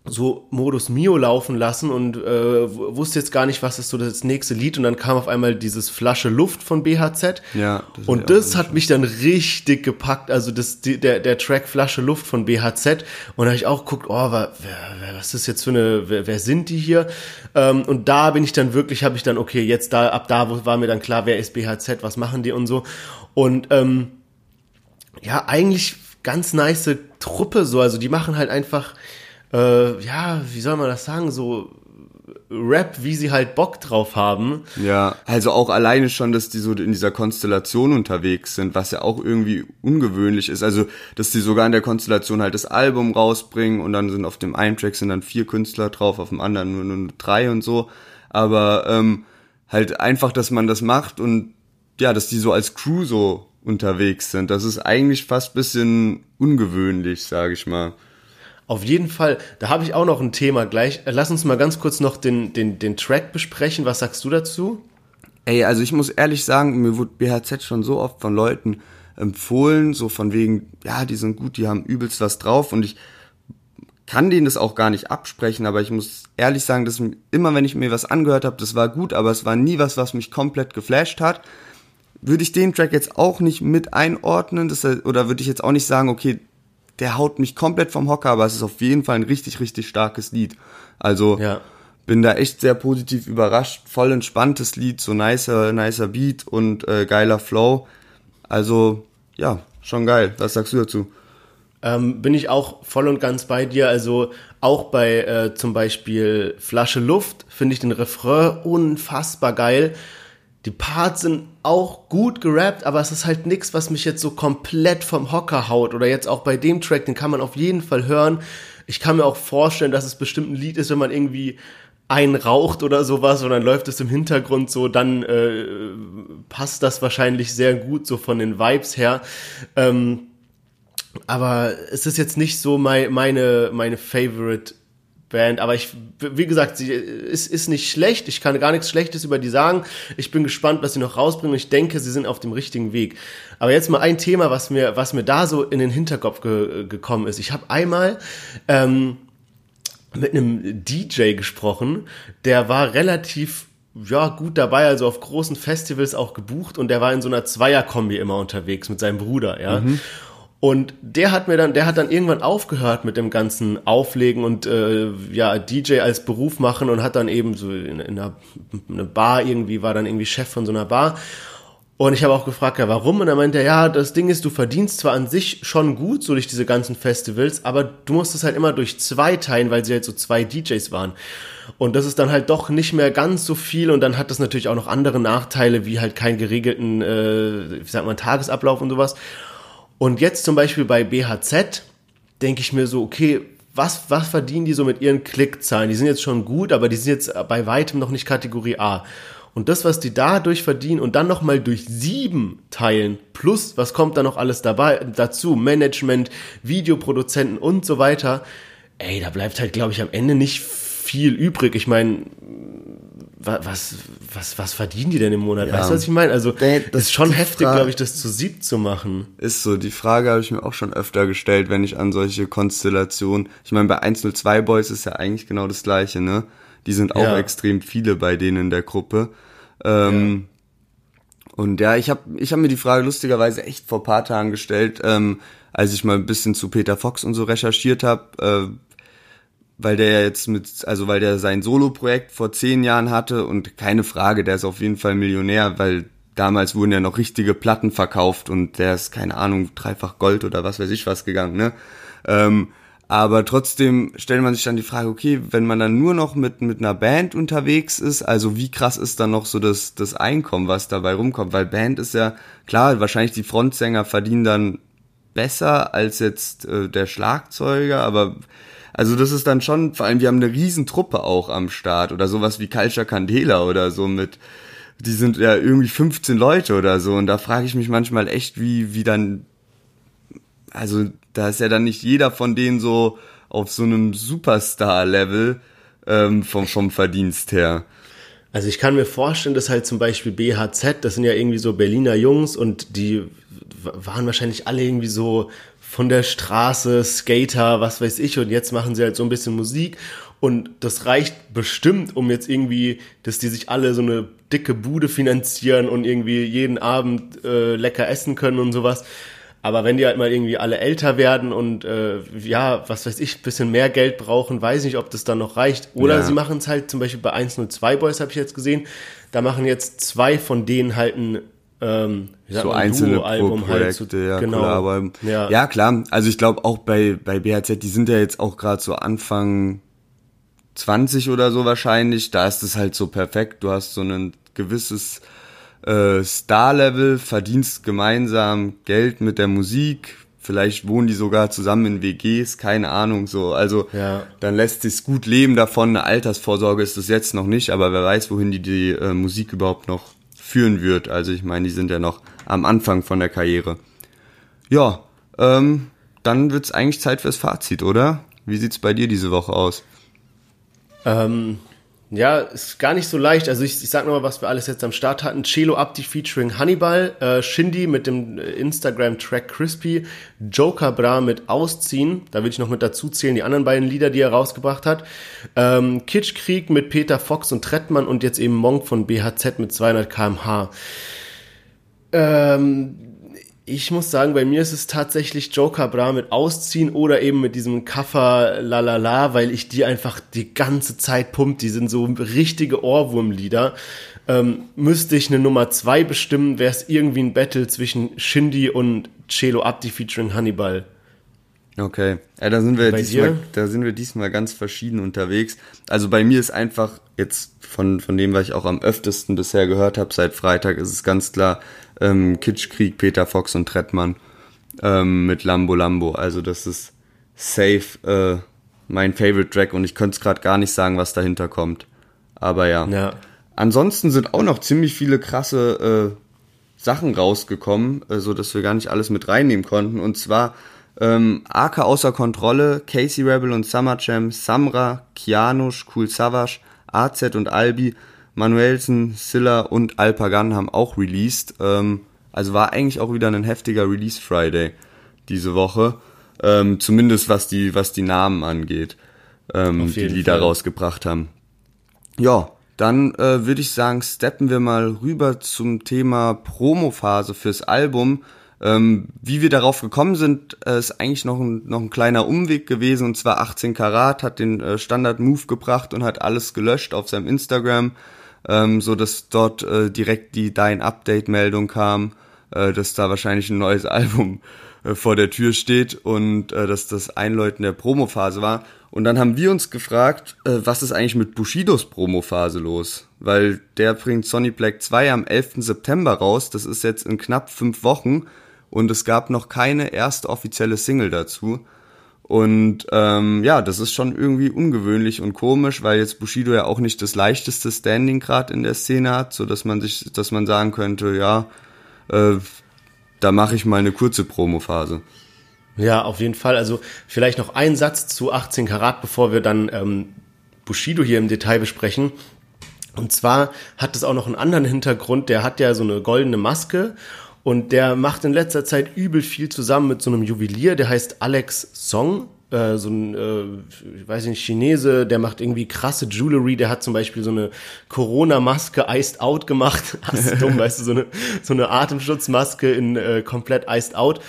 so Modus Mio laufen lassen und äh, wusste jetzt gar nicht, was ist so das nächste Lied. Und dann kam auf einmal dieses Flasche Luft von BHZ ja, das und das hat mich dann richtig gepackt, also das die, der der Track Flasche Luft von BHZ und da habe ich auch geguckt, oh, wer, wer, was ist jetzt für eine wer, wer sind die hier? Ähm, und da bin ich dann wirklich, habe ich dann okay, jetzt da ab da war mir dann klar, wer ist BHZ, was machen die und so. Und ähm, ja, eigentlich ganz nice Truppe so, also die machen halt einfach äh, ja, wie soll man das sagen, so Rap, wie sie halt Bock drauf haben. Ja, also auch alleine schon, dass die so in dieser Konstellation unterwegs sind, was ja auch irgendwie ungewöhnlich ist. Also, dass die sogar in der Konstellation halt das Album rausbringen und dann sind auf dem einen Track sind dann vier Künstler drauf, auf dem anderen nur, nur drei und so. Aber ähm, halt einfach, dass man das macht und ja, dass die so als Crew so unterwegs sind. Das ist eigentlich fast bisschen ungewöhnlich, sage ich mal. Auf jeden Fall, da habe ich auch noch ein Thema gleich. Lass uns mal ganz kurz noch den, den, den Track besprechen. Was sagst du dazu? Ey, also ich muss ehrlich sagen, mir wurde BHZ schon so oft von Leuten empfohlen, so von wegen, ja, die sind gut, die haben übelst was drauf und ich kann denen das auch gar nicht absprechen, aber ich muss ehrlich sagen, dass immer wenn ich mir was angehört habe, das war gut, aber es war nie was, was mich komplett geflasht hat. Würde ich den Track jetzt auch nicht mit einordnen, das, oder würde ich jetzt auch nicht sagen, okay, der haut mich komplett vom Hocker, aber es ist auf jeden Fall ein richtig, richtig starkes Lied. Also ja. bin da echt sehr positiv überrascht. Voll entspanntes Lied, so nicer, nicer Beat und äh, geiler Flow. Also ja, schon geil. Was sagst du dazu? Ähm, bin ich auch voll und ganz bei dir. Also auch bei äh, zum Beispiel Flasche Luft finde ich den Refrain unfassbar geil. Die Parts sind auch gut gerappt, aber es ist halt nichts, was mich jetzt so komplett vom Hocker haut. Oder jetzt auch bei dem Track, den kann man auf jeden Fall hören. Ich kann mir auch vorstellen, dass es bestimmt ein Lied ist, wenn man irgendwie einraucht oder sowas und dann läuft es im Hintergrund so, dann äh, passt das wahrscheinlich sehr gut so von den Vibes her. Ähm, aber es ist jetzt nicht so mein, meine, meine Favorite Band, aber ich, wie gesagt, sie ist, ist nicht schlecht. Ich kann gar nichts Schlechtes über die sagen. Ich bin gespannt, was sie noch rausbringen. Ich denke, sie sind auf dem richtigen Weg. Aber jetzt mal ein Thema, was mir, was mir da so in den Hinterkopf ge gekommen ist. Ich habe einmal ähm, mit einem DJ gesprochen, der war relativ ja, gut dabei, also auf großen Festivals auch gebucht und der war in so einer Zweierkombi immer unterwegs mit seinem Bruder, ja. Mhm. Und der hat mir dann, der hat dann irgendwann aufgehört mit dem ganzen Auflegen und äh, ja, DJ als Beruf machen und hat dann eben so in, in einer eine Bar irgendwie, war dann irgendwie Chef von so einer Bar. Und ich habe auch gefragt, ja, warum? Und er meinte, ja, das Ding ist, du verdienst zwar an sich schon gut, so durch diese ganzen Festivals, aber du musst es halt immer durch zwei teilen, weil sie halt so zwei DJs waren. Und das ist dann halt doch nicht mehr ganz so viel und dann hat das natürlich auch noch andere Nachteile, wie halt keinen geregelten, äh, wie sagt man, Tagesablauf und sowas. Und jetzt zum Beispiel bei BHZ denke ich mir so, okay, was, was verdienen die so mit ihren Klickzahlen? Die sind jetzt schon gut, aber die sind jetzt bei weitem noch nicht Kategorie A. Und das, was die dadurch verdienen und dann nochmal durch sieben teilen, plus was kommt da noch alles dabei, dazu, Management, Videoproduzenten und so weiter, ey, da bleibt halt, glaube ich, am Ende nicht viel übrig. Ich meine, was, was, was verdienen die denn im Monat? Ja. Weißt du, was ich meine? Also, das ist schon heftig, glaube ich, das zu sieb zu machen. Ist so. Die Frage habe ich mir auch schon öfter gestellt, wenn ich an solche Konstellationen, ich meine, bei 102 Boys ist ja eigentlich genau das Gleiche, ne? Die sind auch ja. extrem viele bei denen in der Gruppe. Ähm, ja. Und ja, ich habe ich hab mir die Frage lustigerweise echt vor paar Tagen gestellt, ähm, als ich mal ein bisschen zu Peter Fox und so recherchiert habe, äh, weil der jetzt mit, also weil der sein Solo-Projekt vor zehn Jahren hatte und keine Frage, der ist auf jeden Fall Millionär, weil damals wurden ja noch richtige Platten verkauft und der ist, keine Ahnung, dreifach Gold oder was weiß ich was gegangen, ne? Ähm, aber trotzdem stellt man sich dann die Frage, okay, wenn man dann nur noch mit, mit einer Band unterwegs ist, also wie krass ist dann noch so das, das Einkommen, was dabei rumkommt? Weil Band ist ja, klar, wahrscheinlich die Frontsänger verdienen dann besser als jetzt äh, der Schlagzeuger, aber also das ist dann schon, vor allem wir haben eine Riesentruppe auch am Start oder sowas wie Culture Candela oder so mit, die sind ja irgendwie 15 Leute oder so und da frage ich mich manchmal echt, wie, wie dann, also da ist ja dann nicht jeder von denen so auf so einem Superstar-Level ähm, vom, vom Verdienst her. Also ich kann mir vorstellen, dass halt zum Beispiel BHZ, das sind ja irgendwie so Berliner Jungs und die waren wahrscheinlich alle irgendwie so von der Straße, Skater, was weiß ich, und jetzt machen sie halt so ein bisschen Musik und das reicht bestimmt, um jetzt irgendwie, dass die sich alle so eine dicke Bude finanzieren und irgendwie jeden Abend äh, lecker essen können und sowas. Aber wenn die halt mal irgendwie alle älter werden und äh, ja, was weiß ich, bisschen mehr Geld brauchen, weiß nicht, ob das dann noch reicht. Oder ja. sie machen es halt zum Beispiel bei 102 Boys, habe ich jetzt gesehen. Da machen jetzt zwei von denen halt ein ähm, so einzelne halt Projekte, halt ja, genau. Ja. ja, klar. Also ich glaube auch bei, bei BHZ, die sind ja jetzt auch gerade so Anfang 20 oder so wahrscheinlich. Da ist es halt so perfekt. Du hast so ein gewisses äh, Star-Level, verdienst gemeinsam Geld mit der Musik. Vielleicht wohnen die sogar zusammen in WGs, keine Ahnung so. Also ja. dann lässt sich's gut leben davon. Eine Altersvorsorge ist es jetzt noch nicht, aber wer weiß, wohin die die äh, Musik überhaupt noch führen wird. Also ich meine, die sind ja noch am Anfang von der Karriere. Ja, ähm, dann wird's eigentlich Zeit fürs Fazit, oder? Wie sieht's bei dir diese Woche aus? Ähm, ja, ist gar nicht so leicht. Also ich, ich sag nochmal, was wir alles jetzt am Start hatten. Celo Abdi featuring Hannibal, äh, Shindy mit dem äh, Instagram-Track Crispy, Joker Bra mit Ausziehen, da will ich noch mit dazu zählen, die anderen beiden Lieder, die er rausgebracht hat. Ähm, Kitschkrieg mit Peter Fox und Trettmann und jetzt eben Monk von BHZ mit 200 kmh. Ähm, ich muss sagen, bei mir ist es tatsächlich Joker Bra mit Ausziehen oder eben mit diesem Kaffer Lalala, weil ich die einfach die ganze Zeit pumpt. Die sind so richtige Ohrwurmlieder. Ähm, müsste ich eine Nummer zwei bestimmen, wäre es irgendwie ein Battle zwischen Shindy und Celo Abdi featuring Hannibal. Okay, ja, da sind wir diesmal, da sind wir diesmal ganz verschieden unterwegs. Also bei mir ist einfach jetzt von von dem, was ich auch am öftesten bisher gehört habe seit Freitag, ist es ganz klar ähm, Kitschkrieg, Peter Fox und Trettmann ähm, mit Lambo Lambo. Also das ist safe äh, mein Favorite Track und ich könnte es gerade gar nicht sagen, was dahinter kommt. Aber ja. ja. Ansonsten sind auch noch ziemlich viele krasse äh, Sachen rausgekommen, äh, so dass wir gar nicht alles mit reinnehmen konnten. Und zwar ähm, AK außer Kontrolle, Casey Rebel und Summer Jam, Samra, Kianush, Cool Savage, AZ und Albi Manuelsen, Silla und Alpagan haben auch released. Ähm, also war eigentlich auch wieder ein heftiger Release Friday diese Woche. Ähm, zumindest was die, was die Namen angeht, ähm, die Lieder Fall. rausgebracht haben. Ja, dann äh, würde ich sagen, steppen wir mal rüber zum Thema Promophase fürs Album. Ähm, wie wir darauf gekommen sind, äh, ist eigentlich noch ein, noch ein kleiner Umweg gewesen. Und zwar 18 Karat hat den äh, Standard Move gebracht und hat alles gelöscht auf seinem Instagram ähm, so dass dort äh, direkt die Dein Update Meldung kam, äh, dass da wahrscheinlich ein neues Album äh, vor der Tür steht und äh, dass das Einläuten der Promophase war. Und dann haben wir uns gefragt, äh, was ist eigentlich mit Bushidos Promophase los? Weil der bringt Sonny Black 2 am 11. September raus, das ist jetzt in knapp fünf Wochen und es gab noch keine erste offizielle Single dazu. Und ähm, ja, das ist schon irgendwie ungewöhnlich und komisch, weil jetzt Bushido ja auch nicht das leichteste Standing gerade in der Szene hat, so dass man sich, dass man sagen könnte, ja, äh, da mache ich mal eine kurze Promophase. Ja, auf jeden Fall. Also vielleicht noch ein Satz zu 18 Karat, bevor wir dann ähm, Bushido hier im Detail besprechen. Und zwar hat es auch noch einen anderen Hintergrund. Der hat ja so eine goldene Maske und der macht in letzter Zeit übel viel zusammen mit so einem Juwelier, der heißt Alex Song. Äh, so ein, äh, ich weiß nicht, Chinese, der macht irgendwie krasse Jewelry, der hat zum Beispiel so eine Corona-Maske Iced Out gemacht. Das dumm, weißt du, so eine, so eine Atemschutzmaske in äh, komplett Iced Out.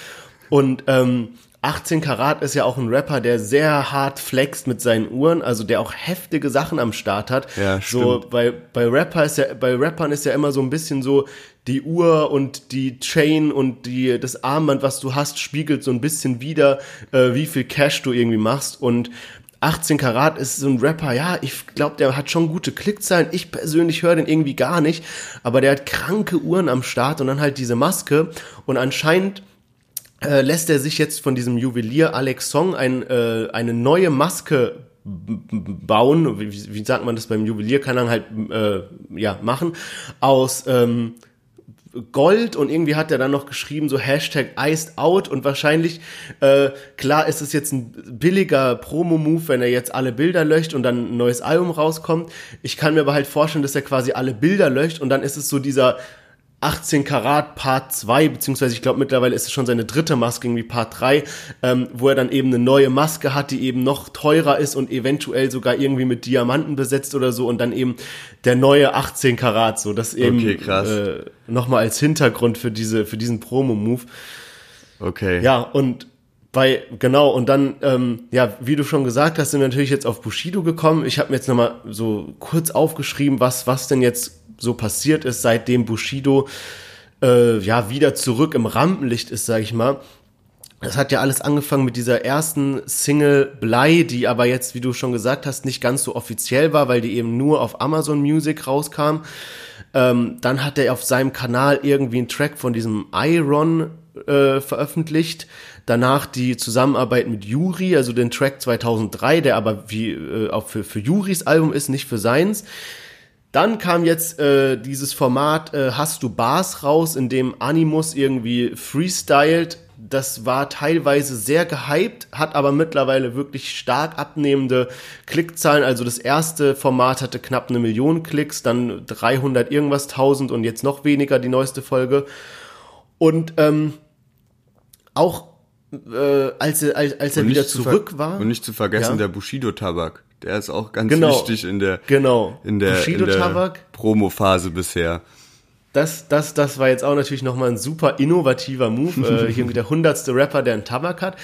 Und ähm, 18 Karat ist ja auch ein Rapper, der sehr hart flext mit seinen Uhren, also der auch heftige Sachen am Start hat. Ja, stimmt. So bei bei Rapper ist ja bei Rappern ist ja immer so ein bisschen so die Uhr und die Chain und die das Armband, was du hast, spiegelt so ein bisschen wieder, äh, wie viel Cash du irgendwie machst und 18 Karat ist so ein Rapper, ja, ich glaube, der hat schon gute Klickzahlen. Ich persönlich höre den irgendwie gar nicht, aber der hat kranke Uhren am Start und dann halt diese Maske und anscheinend äh, lässt er sich jetzt von diesem Juwelier Alex Song ein, äh, eine neue Maske bauen, wie, wie sagt man das beim Juwelier, kann er halt äh, ja machen, aus ähm, Gold und irgendwie hat er dann noch geschrieben so Hashtag Iced Out. Und wahrscheinlich, äh, klar ist es jetzt ein billiger Promo-Move, wenn er jetzt alle Bilder löscht und dann ein neues Album rauskommt. Ich kann mir aber halt vorstellen, dass er quasi alle Bilder löscht und dann ist es so dieser 18 Karat Part 2, beziehungsweise ich glaube mittlerweile ist es schon seine dritte Maske, irgendwie Part 3, ähm, wo er dann eben eine neue Maske hat, die eben noch teurer ist und eventuell sogar irgendwie mit Diamanten besetzt oder so und dann eben der neue 18 Karat, so das eben okay, krass. äh, nochmal als Hintergrund für diese, für diesen Promo-Move. Okay. Ja, und bei, genau, und dann, ähm, ja, wie du schon gesagt hast, sind wir natürlich jetzt auf Bushido gekommen. Ich habe mir jetzt nochmal so kurz aufgeschrieben, was, was denn jetzt so passiert ist, seitdem Bushido äh, ja wieder zurück im Rampenlicht ist, sag ich mal. Das hat ja alles angefangen mit dieser ersten Single Blei, die aber jetzt, wie du schon gesagt hast, nicht ganz so offiziell war, weil die eben nur auf Amazon Music rauskam. Ähm, dann hat er auf seinem Kanal irgendwie einen Track von diesem Iron äh, veröffentlicht. Danach die Zusammenarbeit mit Yuri, also den Track 2003, der aber wie äh, auch für, für Juris Album ist, nicht für seins. Dann kam jetzt äh, dieses Format äh, Hast du Bars raus, in dem Animus irgendwie freestylt. Das war teilweise sehr gehypt, hat aber mittlerweile wirklich stark abnehmende Klickzahlen. Also das erste Format hatte knapp eine Million Klicks, dann 300 irgendwas tausend und jetzt noch weniger die neueste Folge. Und ähm, auch äh, als, er, als, als er wieder zurück war. Und nicht zu vergessen ja. der Bushido-Tabak. Der ist auch ganz genau, wichtig in der, genau. in der, in der Promo-Phase bisher. Das, das, das war jetzt auch natürlich nochmal ein super innovativer Move. äh, hier der hundertste Rapper, der einen Tabak hat.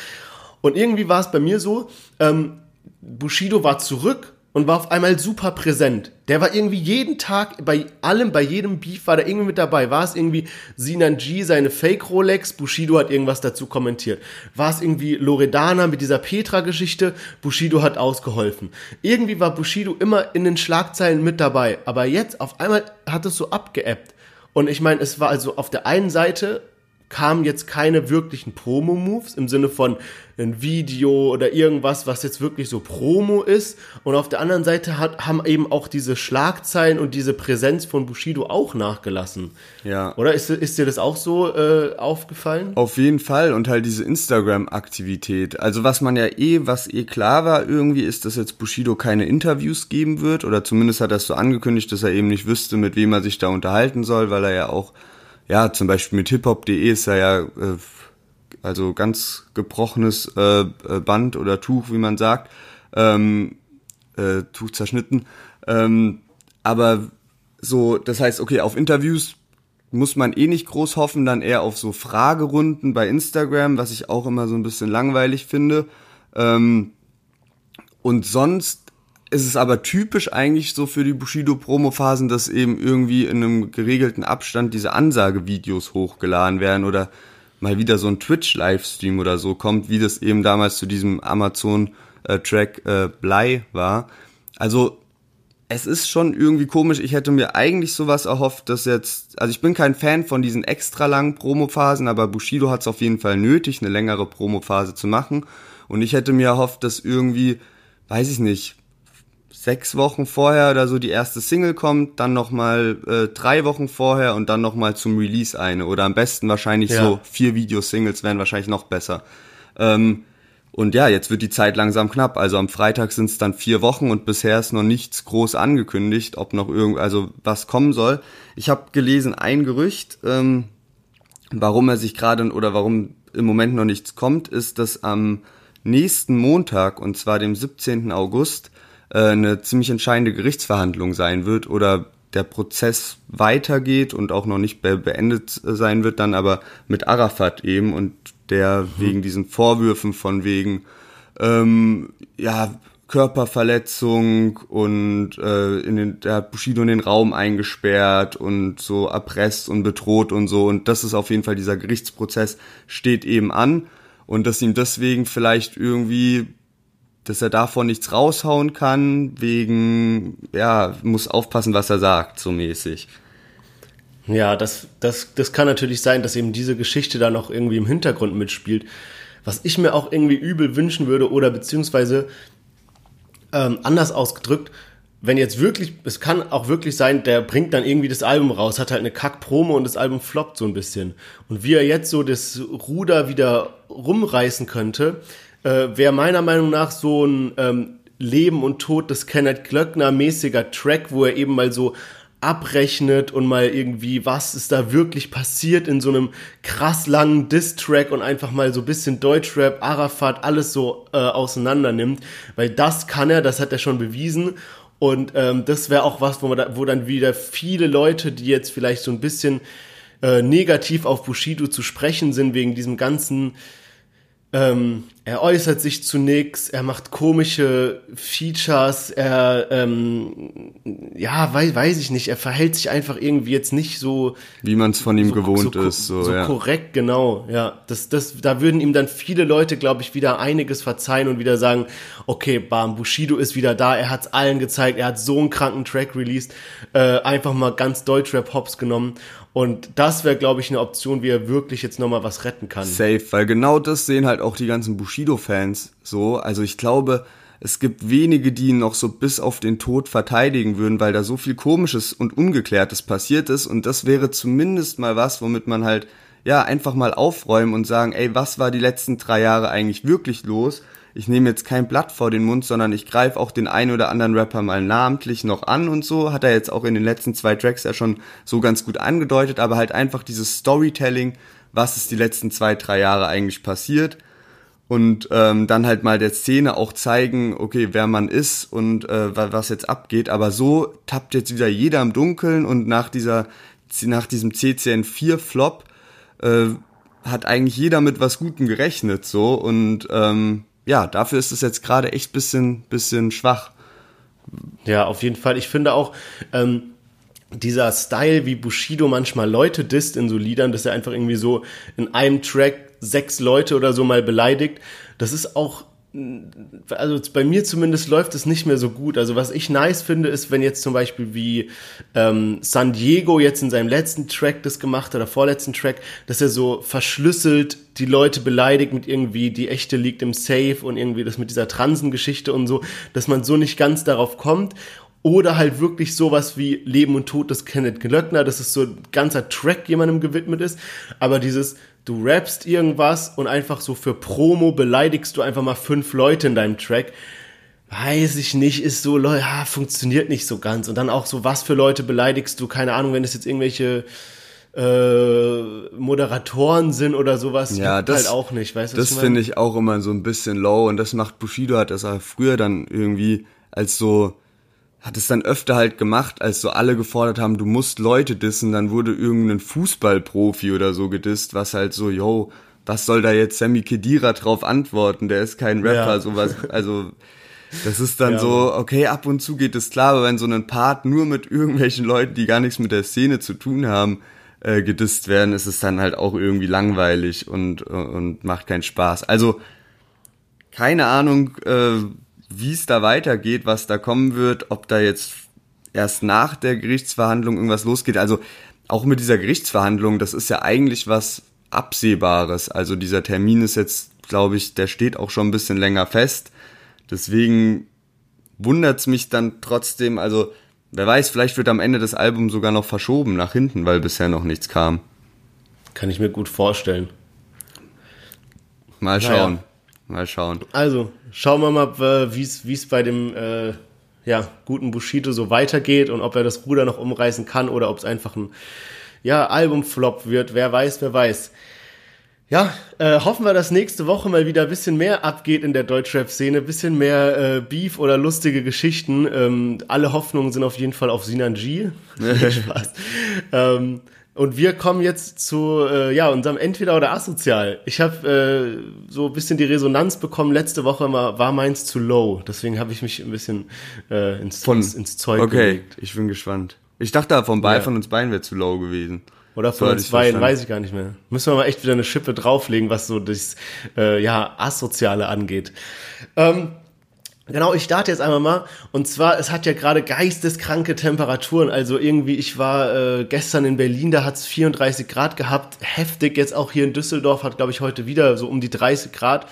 Und irgendwie war es bei mir so, ähm, Bushido war zurück und war auf einmal super präsent. Der war irgendwie jeden Tag bei allem, bei jedem Beef war der irgendwie mit dabei. War es irgendwie Sinan G, seine Fake Rolex, Bushido hat irgendwas dazu kommentiert. War es irgendwie Loredana mit dieser Petra-Geschichte, Bushido hat ausgeholfen. Irgendwie war Bushido immer in den Schlagzeilen mit dabei. Aber jetzt auf einmal hat es so abgeebbt. Und ich meine, es war also auf der einen Seite kamen jetzt keine wirklichen Promo-Moves im Sinne von ein Video oder irgendwas, was jetzt wirklich so Promo ist. Und auf der anderen Seite hat, haben eben auch diese Schlagzeilen und diese Präsenz von Bushido auch nachgelassen. Ja. Oder ist, ist dir das auch so äh, aufgefallen? Auf jeden Fall und halt diese Instagram-Aktivität. Also was man ja eh, was eh klar war irgendwie, ist, dass jetzt Bushido keine Interviews geben wird oder zumindest hat er es so angekündigt, dass er eben nicht wüsste, mit wem er sich da unterhalten soll, weil er ja auch ja, zum Beispiel mit hiphop.de ist er ja äh, also ganz gebrochenes äh, äh, Band oder Tuch, wie man sagt, ähm, äh, Tuch zerschnitten. Ähm, aber so, das heißt, okay, auf Interviews muss man eh nicht groß hoffen, dann eher auf so Fragerunden bei Instagram, was ich auch immer so ein bisschen langweilig finde. Ähm, und sonst es ist aber typisch eigentlich so für die Bushido-Promo-Phasen, dass eben irgendwie in einem geregelten Abstand diese Ansagevideos hochgeladen werden oder mal wieder so ein Twitch-Livestream oder so kommt, wie das eben damals zu diesem Amazon-Track äh, Blei war. Also es ist schon irgendwie komisch. Ich hätte mir eigentlich sowas erhofft, dass jetzt, also ich bin kein Fan von diesen extra langen Promophasen, aber Bushido hat es auf jeden Fall nötig, eine längere Promophase zu machen. Und ich hätte mir erhofft, dass irgendwie, weiß ich nicht, sechs Wochen vorher oder so die erste Single kommt, dann nochmal äh, drei Wochen vorher und dann nochmal zum Release eine. Oder am besten wahrscheinlich ja. so vier Videosingles wären wahrscheinlich noch besser. Ähm, und ja, jetzt wird die Zeit langsam knapp. Also am Freitag sind es dann vier Wochen und bisher ist noch nichts groß angekündigt, ob noch irgend, also was kommen soll. Ich habe gelesen ein Gerücht, ähm, warum er sich gerade oder warum im Moment noch nichts kommt, ist, dass am nächsten Montag, und zwar dem 17. August, äh, eine ziemlich entscheidende Gerichtsverhandlung sein wird oder der Prozess weitergeht und auch noch nicht be beendet sein wird, dann aber mit Arafat eben und der mhm. wegen diesen Vorwürfen von wegen ähm, ja Körperverletzung und äh, in den, der hat Bushido in den Raum eingesperrt und so erpresst und bedroht und so und das ist auf jeden Fall dieser Gerichtsprozess steht eben an und dass ihm deswegen vielleicht irgendwie dass er davon nichts raushauen kann, wegen, ja, muss aufpassen, was er sagt, so mäßig. Ja, das, das, das kann natürlich sein, dass eben diese Geschichte da noch irgendwie im Hintergrund mitspielt. Was ich mir auch irgendwie übel wünschen würde, oder beziehungsweise ähm, anders ausgedrückt, wenn jetzt wirklich, es kann auch wirklich sein, der bringt dann irgendwie das Album raus, hat halt eine Kack-Promo und das Album floppt so ein bisschen. Und wie er jetzt so das Ruder wieder rumreißen könnte, äh, wäre meiner Meinung nach so ein ähm, Leben und Tod des Kenneth Glöckner mäßiger Track, wo er eben mal so abrechnet und mal irgendwie, was ist da wirklich passiert in so einem krass langen Diss-Track und einfach mal so bisschen Deutschrap, Arafat, alles so äh, auseinander nimmt, weil das kann er, das hat er schon bewiesen. Und ähm, das wäre auch was, wo, man da, wo dann wieder viele Leute, die jetzt vielleicht so ein bisschen äh, negativ auf Bushido zu sprechen sind, wegen diesem ganzen ähm, er äußert sich zu nix, er macht komische Features, er, ähm, ja, weiß, weiß ich nicht, er verhält sich einfach irgendwie jetzt nicht so. Wie man es von ihm so, gewohnt so, ist, so, so ja. korrekt, genau, ja. Das, das, da würden ihm dann viele Leute, glaube ich, wieder einiges verzeihen und wieder sagen, okay, Bam, Bushido ist wieder da, er hat's allen gezeigt, er hat so einen kranken Track released, äh, einfach mal ganz Deutschrap-Hops genommen und das wäre, glaube ich, eine Option, wie er wirklich jetzt nochmal was retten kann. Safe, weil genau das sehen halt auch die ganzen Bushido-Fans so. Also ich glaube, es gibt wenige, die ihn noch so bis auf den Tod verteidigen würden, weil da so viel Komisches und Ungeklärtes passiert ist. Und das wäre zumindest mal was, womit man halt, ja, einfach mal aufräumen und sagen, ey, was war die letzten drei Jahre eigentlich wirklich los? Ich nehme jetzt kein Blatt vor den Mund, sondern ich greife auch den einen oder anderen Rapper mal namentlich noch an und so. Hat er jetzt auch in den letzten zwei Tracks ja schon so ganz gut angedeutet, aber halt einfach dieses Storytelling, was ist die letzten zwei, drei Jahre eigentlich passiert und ähm, dann halt mal der Szene auch zeigen, okay, wer man ist und äh, was jetzt abgeht. Aber so tappt jetzt wieder jeder im Dunkeln und nach dieser, nach diesem CCN4 Flop äh, hat eigentlich jeder mit was Gutem gerechnet so und ähm, ja, dafür ist es jetzt gerade echt bisschen, bisschen schwach. Ja, auf jeden Fall. Ich finde auch, ähm, dieser Style, wie Bushido manchmal Leute disst in so Liedern, dass er einfach irgendwie so in einem Track sechs Leute oder so mal beleidigt. Das ist auch also bei mir zumindest läuft es nicht mehr so gut. Also was ich nice finde, ist, wenn jetzt zum Beispiel wie ähm, San Diego jetzt in seinem letzten Track das gemacht hat, oder vorletzten Track, dass er so verschlüsselt die Leute beleidigt mit irgendwie, die echte liegt im Safe und irgendwie das mit dieser Transengeschichte und so, dass man so nicht ganz darauf kommt. Oder halt wirklich sowas wie Leben und Tod des Kenneth Glöckner, dass es so ein ganzer Track jemandem gewidmet ist. Aber dieses, du rappst irgendwas und einfach so für Promo beleidigst du einfach mal fünf Leute in deinem Track. Weiß ich nicht, ist so, ja, funktioniert nicht so ganz. Und dann auch so, was für Leute beleidigst du? Keine Ahnung, wenn es jetzt irgendwelche äh, Moderatoren sind oder sowas, ja, das, halt auch nicht, weißt du? Das finde ich auch immer so ein bisschen low und das macht Bushido hat das auch früher dann irgendwie als so hat es dann öfter halt gemacht, als so alle gefordert haben, du musst Leute dissen, dann wurde irgendein Fußballprofi oder so gedisst, was halt so, yo, was soll da jetzt Sammy Kedira drauf antworten? Der ist kein Rapper, ja. sowas, also das ist dann ja. so, okay, ab und zu geht es klar, aber wenn so ein Part nur mit irgendwelchen Leuten, die gar nichts mit der Szene zu tun haben, äh, gedisst werden, ist es dann halt auch irgendwie langweilig und, und macht keinen Spaß. Also, keine Ahnung, äh, wie es da weitergeht, was da kommen wird, ob da jetzt erst nach der Gerichtsverhandlung irgendwas losgeht. Also auch mit dieser Gerichtsverhandlung, das ist ja eigentlich was Absehbares. Also dieser Termin ist jetzt, glaube ich, der steht auch schon ein bisschen länger fest. Deswegen wundert's mich dann trotzdem, also wer weiß, vielleicht wird am Ende das Album sogar noch verschoben nach hinten, weil bisher noch nichts kam. Kann ich mir gut vorstellen. Mal schauen. Naja. Mal schauen. Also, schauen wir mal, wie es bei dem äh, ja, guten Bushido so weitergeht und ob er das Ruder noch umreißen kann oder ob es einfach ein ja, Albumflop wird. Wer weiß, wer weiß. Ja, äh, hoffen wir, dass nächste Woche mal wieder ein bisschen mehr abgeht in der Deutschrap-Szene, bisschen mehr äh, Beef oder lustige Geschichten. Ähm, alle Hoffnungen sind auf jeden Fall auf Sinan G. Spaß. ähm, und wir kommen jetzt zu äh, ja unserem Entweder oder Asozial. Ich habe äh, so ein bisschen die Resonanz bekommen. Letzte Woche war meins zu low. Deswegen habe ich mich ein bisschen äh, ins, von, ins, ins Zeug Okay, gelegt. ich bin gespannt. Ich dachte, von, ja. von uns beiden wäre zu low gewesen. Oder von so uns beiden, weiß ich gar nicht mehr. Müssen wir mal echt wieder eine Schippe drauflegen, was so das äh, ja, Asoziale angeht. Ähm, Genau, ich starte jetzt einmal mal. Und zwar, es hat ja gerade geisteskranke Temperaturen. Also irgendwie, ich war äh, gestern in Berlin, da hat es 34 Grad gehabt. Heftig, jetzt auch hier in Düsseldorf hat, glaube ich, heute wieder so um die 30 Grad.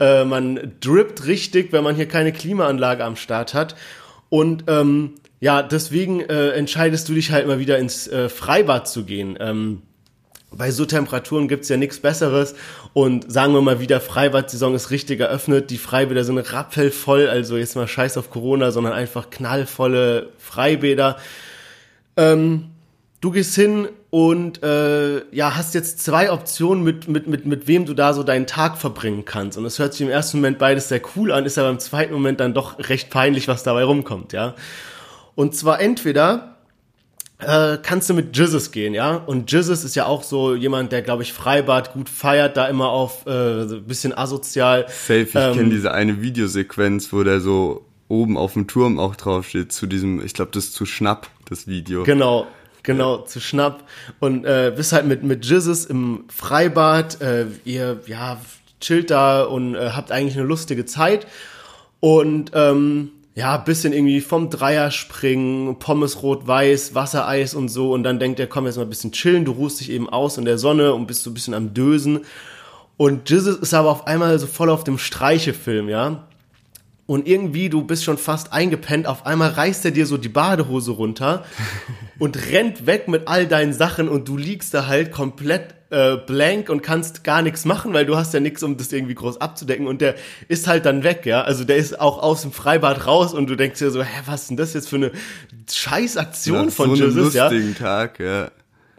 Äh, man drippt richtig, wenn man hier keine Klimaanlage am Start hat. Und ähm, ja, deswegen äh, entscheidest du dich halt mal wieder ins äh, Freibad zu gehen. Ähm, bei so Temperaturen gibt's ja nichts Besseres. Und sagen wir mal wieder, Freibad-Saison ist richtig eröffnet. Die Freibäder sind rappelvoll, also jetzt mal scheiß auf Corona, sondern einfach knallvolle Freibäder. Ähm, du gehst hin und äh, ja, hast jetzt zwei Optionen, mit, mit, mit, mit wem du da so deinen Tag verbringen kannst. Und es hört sich im ersten Moment beides sehr cool an, ist aber im zweiten Moment dann doch recht peinlich, was dabei rumkommt, ja. Und zwar entweder äh, kannst du mit Jizzes gehen, ja? Und Jizzes ist ja auch so jemand, der, glaube ich, Freibad gut feiert, da immer auf äh, so ein bisschen asozial. Safe, ich ähm, kenne diese eine Videosequenz, wo der so oben auf dem Turm auch draufsteht, zu diesem, ich glaube, das ist zu Schnapp, das Video. Genau, genau, zu Schnapp. Und äh, bist halt mit, mit Jizzes im Freibad, äh, ihr, ja, chillt da und äh, habt eigentlich eine lustige Zeit. Und ähm, ja, bisschen irgendwie vom Dreier springen, Pommes rot-weiß, Wassereis und so. Und dann denkt er, komm, jetzt mal ein bisschen chillen, du ruhst dich eben aus in der Sonne und bist so ein bisschen am Dösen. Und Jesus ist aber auf einmal so voll auf dem Streichefilm, ja. und irgendwie, du bist schon fast eingepennt, auf einmal reißt er dir so die Badehose runter und rennt weg mit all deinen Sachen und du liegst da halt komplett äh, blank und kannst gar nichts machen, weil du hast ja nichts, um das irgendwie groß abzudecken und der ist halt dann weg, ja. Also der ist auch aus dem Freibad raus und du denkst dir so, hä, was ist denn das jetzt für eine Scheißaktion Nach von so Jesus, ja? Tag, ja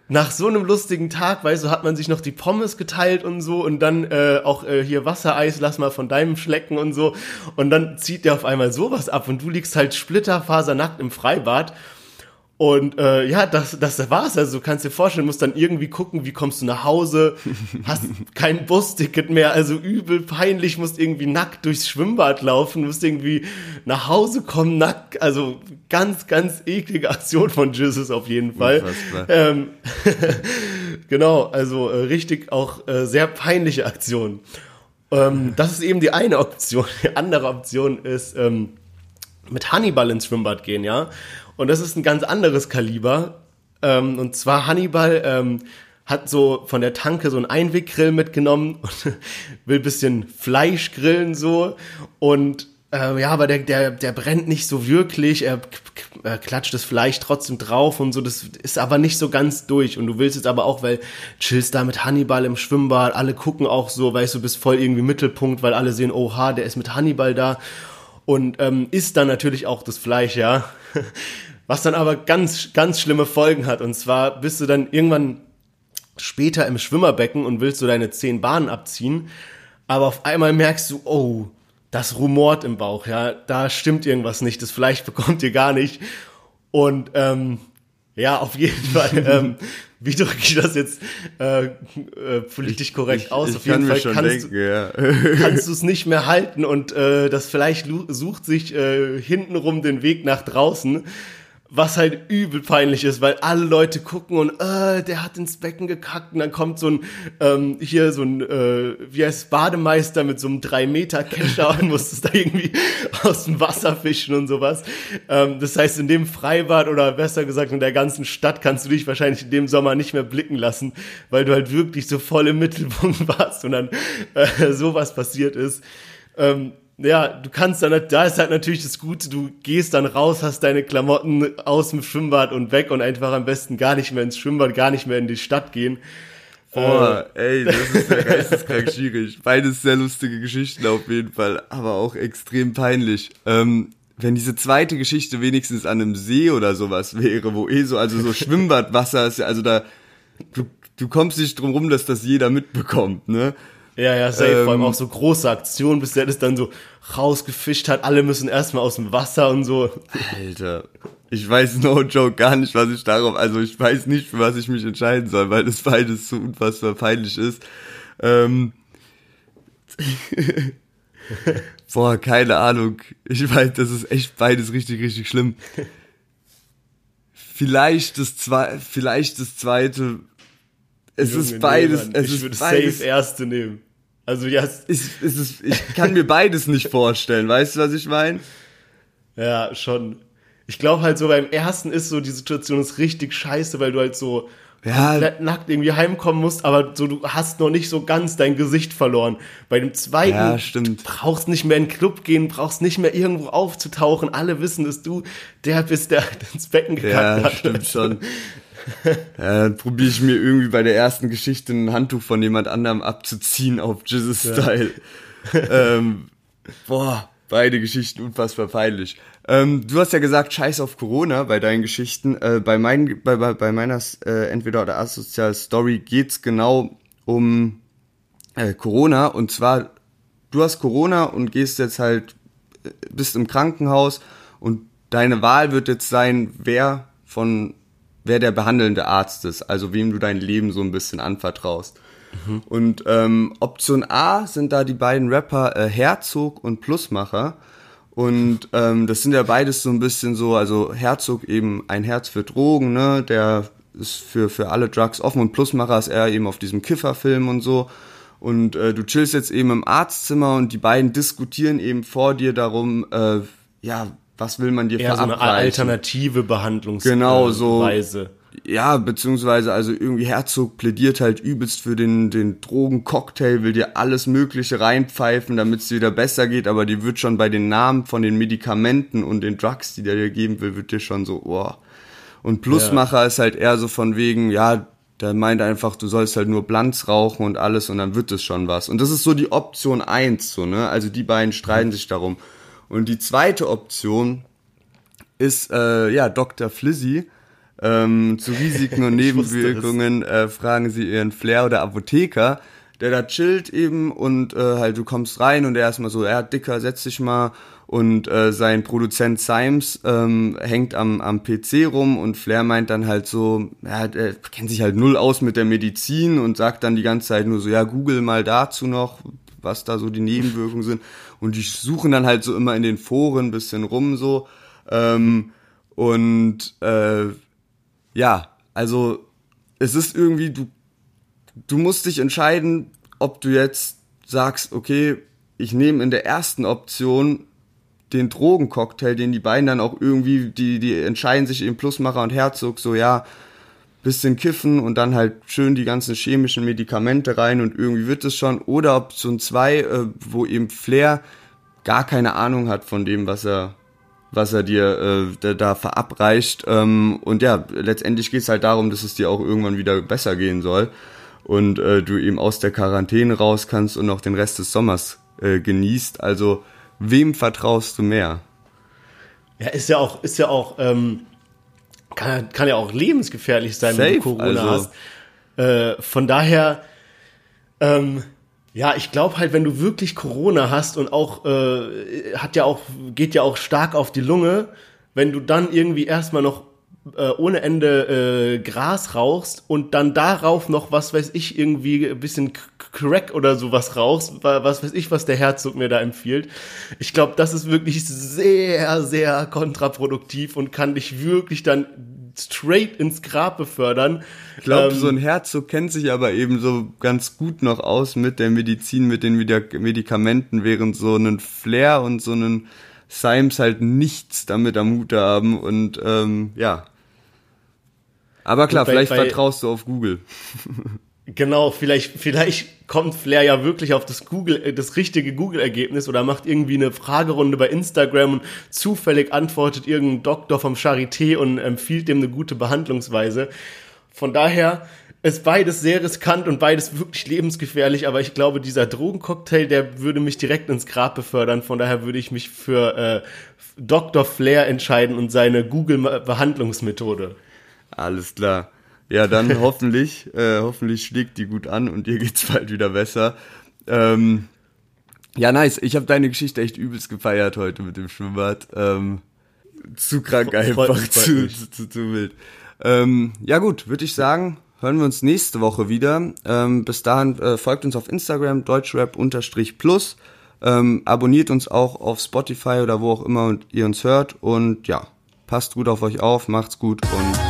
nach so einem lustigen Tag, weißt du, hat man sich noch die Pommes geteilt und so und dann äh, auch äh, hier Wassereis, lass mal von deinem schlecken und so. Und dann zieht der auf einmal sowas ab und du liegst halt splitterfasernackt im Freibad und äh, ja, das, das war's. Also du kannst dir vorstellen, musst dann irgendwie gucken, wie kommst du nach Hause, hast kein Busticket mehr, also übel peinlich, musst irgendwie nackt durchs Schwimmbad laufen, musst irgendwie nach Hause kommen, nackt. Also ganz, ganz eklige Aktion von Jesus auf jeden Fall. Ähm, genau, also äh, richtig auch äh, sehr peinliche Aktion. Ähm, das ist eben die eine Option. Die andere Option ist ähm, mit Hannibal ins Schwimmbad gehen, ja. Und das ist ein ganz anderes Kaliber. Ähm, und zwar Hannibal ähm, hat so von der Tanke so einen Einweggrill mitgenommen und will bisschen Fleisch grillen so. Und äh, ja, aber der, der, der brennt nicht so wirklich. Er, er klatscht das Fleisch trotzdem drauf und so. Das ist aber nicht so ganz durch. Und du willst jetzt aber auch, weil chillst da mit Hannibal im Schwimmbad. Alle gucken auch so, weißt du, bist voll irgendwie Mittelpunkt, weil alle sehen, oha, der ist mit Hannibal da und ähm, isst dann natürlich auch das Fleisch, ja. Was dann aber ganz, ganz schlimme Folgen hat. Und zwar bist du dann irgendwann später im Schwimmerbecken und willst du deine zehn Bahnen abziehen. Aber auf einmal merkst du, oh, das rumort im Bauch, ja. Da stimmt irgendwas nicht. Das Fleisch bekommt ihr gar nicht. Und ähm, ja, auf jeden Fall. ähm, wie drücke ich das jetzt äh, äh, politisch korrekt ich, aus? Ich auf jeden Fall kannst, denken, ja. kannst du es nicht mehr halten und äh, das Fleisch sucht sich äh, hintenrum den Weg nach draußen was halt übel peinlich ist, weil alle Leute gucken und äh, der hat ins Becken gekackt und dann kommt so ein ähm, hier so ein äh, wie heißt Bademeister mit so einem 3 Meter Kescher und muss es da irgendwie aus dem Wasser fischen und sowas. Ähm, das heißt in dem Freibad oder besser gesagt in der ganzen Stadt kannst du dich wahrscheinlich in dem Sommer nicht mehr blicken lassen, weil du halt wirklich so voll im Mittelpunkt warst und dann äh, sowas passiert ist. Ähm, ja, du kannst dann, da ist halt natürlich das Gute, du gehst dann raus, hast deine Klamotten aus dem Schwimmbad und weg und einfach am besten gar nicht mehr ins Schwimmbad, gar nicht mehr in die Stadt gehen. Boah, äh, ey, das ist ja geisteskrank schwierig. Beides sehr lustige Geschichten auf jeden Fall, aber auch extrem peinlich. Ähm, wenn diese zweite Geschichte wenigstens an einem See oder sowas wäre, wo eh so, also so Schwimmbadwasser ist ja, also da, du, du kommst nicht drum rum, dass das jeder mitbekommt, ne? Ja, ja, safe. Ähm, Vor allem ähm, auch so große Aktionen, bis der das dann so rausgefischt hat. Alle müssen erstmal aus dem Wasser und so. Alter. Ich weiß no joke gar nicht, was ich darauf, also ich weiß nicht, für was ich mich entscheiden soll, weil das beides so unfassbar peinlich ist. Ähm, Boah, keine Ahnung. Ich weiß, das ist echt beides richtig, richtig schlimm. Vielleicht das, zwei, vielleicht das zweite es Junge, ist beides. Nee, es ich ist würde beides. safe erste nehmen. Also ja. Es, es ist, ich kann mir beides nicht vorstellen. Weißt du, was ich meine? Ja, schon. Ich glaube halt so beim ersten ist so die Situation ist richtig scheiße, weil du halt so ja. komplett nackt irgendwie heimkommen musst, aber so du hast noch nicht so ganz dein Gesicht verloren. Bei dem zweiten ja, stimmt. brauchst nicht mehr in den Club gehen, brauchst nicht mehr irgendwo aufzutauchen. Alle wissen, dass du der bist, der ins Becken gekackt ja, hat. Ja, stimmt schon. ja, dann probiere ich mir irgendwie bei der ersten Geschichte ein Handtuch von jemand anderem abzuziehen auf Jesus-Style. Ja. ähm, boah, beide Geschichten unfassbar peinlich. Ähm, du hast ja gesagt, scheiß auf Corona bei deinen Geschichten. Äh, bei, mein, bei, bei, bei meiner äh, Entweder- oder Asozial-Story geht's genau um äh, Corona. Und zwar, du hast Corona und gehst jetzt halt, äh, bist im Krankenhaus und deine Wahl wird jetzt sein, wer von wer der behandelnde Arzt ist, also wem du dein Leben so ein bisschen anvertraust. Mhm. Und ähm, Option A sind da die beiden Rapper äh, Herzog und Plusmacher. Und ähm, das sind ja beides so ein bisschen so, also Herzog eben ein Herz für Drogen, ne, der ist für, für alle Drugs offen und Plusmacher ist er eben auf diesem Kifferfilm und so. Und äh, du chillst jetzt eben im Arztzimmer und die beiden diskutieren eben vor dir darum, äh, ja, was will man dir Eher verabreichen? so eine alternative Behandlungsweise. Genau, so. Ja, beziehungsweise also irgendwie Herzog plädiert halt übelst für den, den Drogencocktail, will dir alles Mögliche reinpfeifen, damit es dir wieder besser geht, aber die wird schon bei den Namen von den Medikamenten und den Drugs, die der dir geben will, wird dir schon so, oh. Und Plusmacher ja. ist halt eher so von wegen, ja, der meint einfach, du sollst halt nur Blanz rauchen und alles und dann wird es schon was. Und das ist so die Option eins so, ne? Also die beiden streiten sich darum. Und die zweite Option ist, äh, ja, Dr. Flizzy, ähm, zu Risiken und Nebenwirkungen äh, fragen Sie Ihren Flair oder Apotheker, der da chillt eben und äh, halt du kommst rein und er erstmal so, ja, Dicker, setz dich mal und äh, sein Produzent Symes ähm, hängt am, am PC rum und Flair meint dann halt so, ja, er kennt sich halt null aus mit der Medizin und sagt dann die ganze Zeit nur so, ja, google mal dazu noch, was da so die Nebenwirkungen sind und die suchen dann halt so immer in den Foren bisschen rum so. Ähm, und äh, ja, also es ist irgendwie, du, du musst dich entscheiden, ob du jetzt sagst, okay, ich nehme in der ersten Option den Drogencocktail, den die beiden dann auch irgendwie, die, die entscheiden sich eben Plusmacher und Herzog so, ja, bisschen kiffen und dann halt schön die ganzen chemischen Medikamente rein und irgendwie wird es schon. Oder Option 2, äh, wo eben Flair gar keine Ahnung hat von dem, was er, was er dir äh, da verabreicht. Ähm, und ja, letztendlich geht es halt darum, dass es dir auch irgendwann wieder besser gehen soll und äh, du eben aus der Quarantäne raus kannst und auch den Rest des Sommers äh, genießt. Also wem vertraust du mehr? Ja, ist ja auch, ist ja auch, ähm, kann, kann ja auch lebensgefährlich sein, Safe, wenn du Corona also. hast. Äh, von daher, ähm, ja, ich glaube halt, wenn du wirklich Corona hast und auch äh, hat ja auch geht ja auch stark auf die Lunge, wenn du dann irgendwie erstmal noch äh, ohne Ende äh, Gras rauchst und dann darauf noch was weiß ich irgendwie ein bisschen Crack oder sowas rauchst, was weiß ich, was der Herzog mir da empfiehlt. Ich glaube, das ist wirklich sehr sehr kontraproduktiv und kann dich wirklich dann straight ins Grab befördern. Ich glaube, ähm, so ein Herzog kennt sich aber eben so ganz gut noch aus mit der Medizin, mit den Medikamenten, während so ein Flair und so ein Symes halt nichts damit am Hut haben und ähm, ja. Aber klar, bei, vielleicht bei, vertraust du auf Google. Genau, vielleicht, vielleicht kommt Flair ja wirklich auf das Google, äh, das richtige Google-Ergebnis oder macht irgendwie eine Fragerunde bei Instagram und zufällig antwortet irgendein Doktor vom Charité und empfiehlt dem eine gute Behandlungsweise. Von daher ist beides sehr riskant und beides wirklich lebensgefährlich, aber ich glaube, dieser Drogencocktail, der würde mich direkt ins Grab befördern. Von daher würde ich mich für äh, Dr. Flair entscheiden und seine Google-Behandlungsmethode. Alles klar. Ja, dann hoffentlich, äh, hoffentlich schlägt die gut an und dir geht's bald wieder besser. Ähm, ja, nice. Ich habe deine Geschichte echt übelst gefeiert heute mit dem Schwimmbad. Ähm, zu krank einfach, mich, zu, zu, zu, zu, wild. Ähm, ja gut, würde ich sagen, hören wir uns nächste Woche wieder. Ähm, bis dahin äh, folgt uns auf Instagram, deutschrap-plus. Ähm, abonniert uns auch auf Spotify oder wo auch immer ihr uns hört. Und ja, passt gut auf euch auf, macht's gut und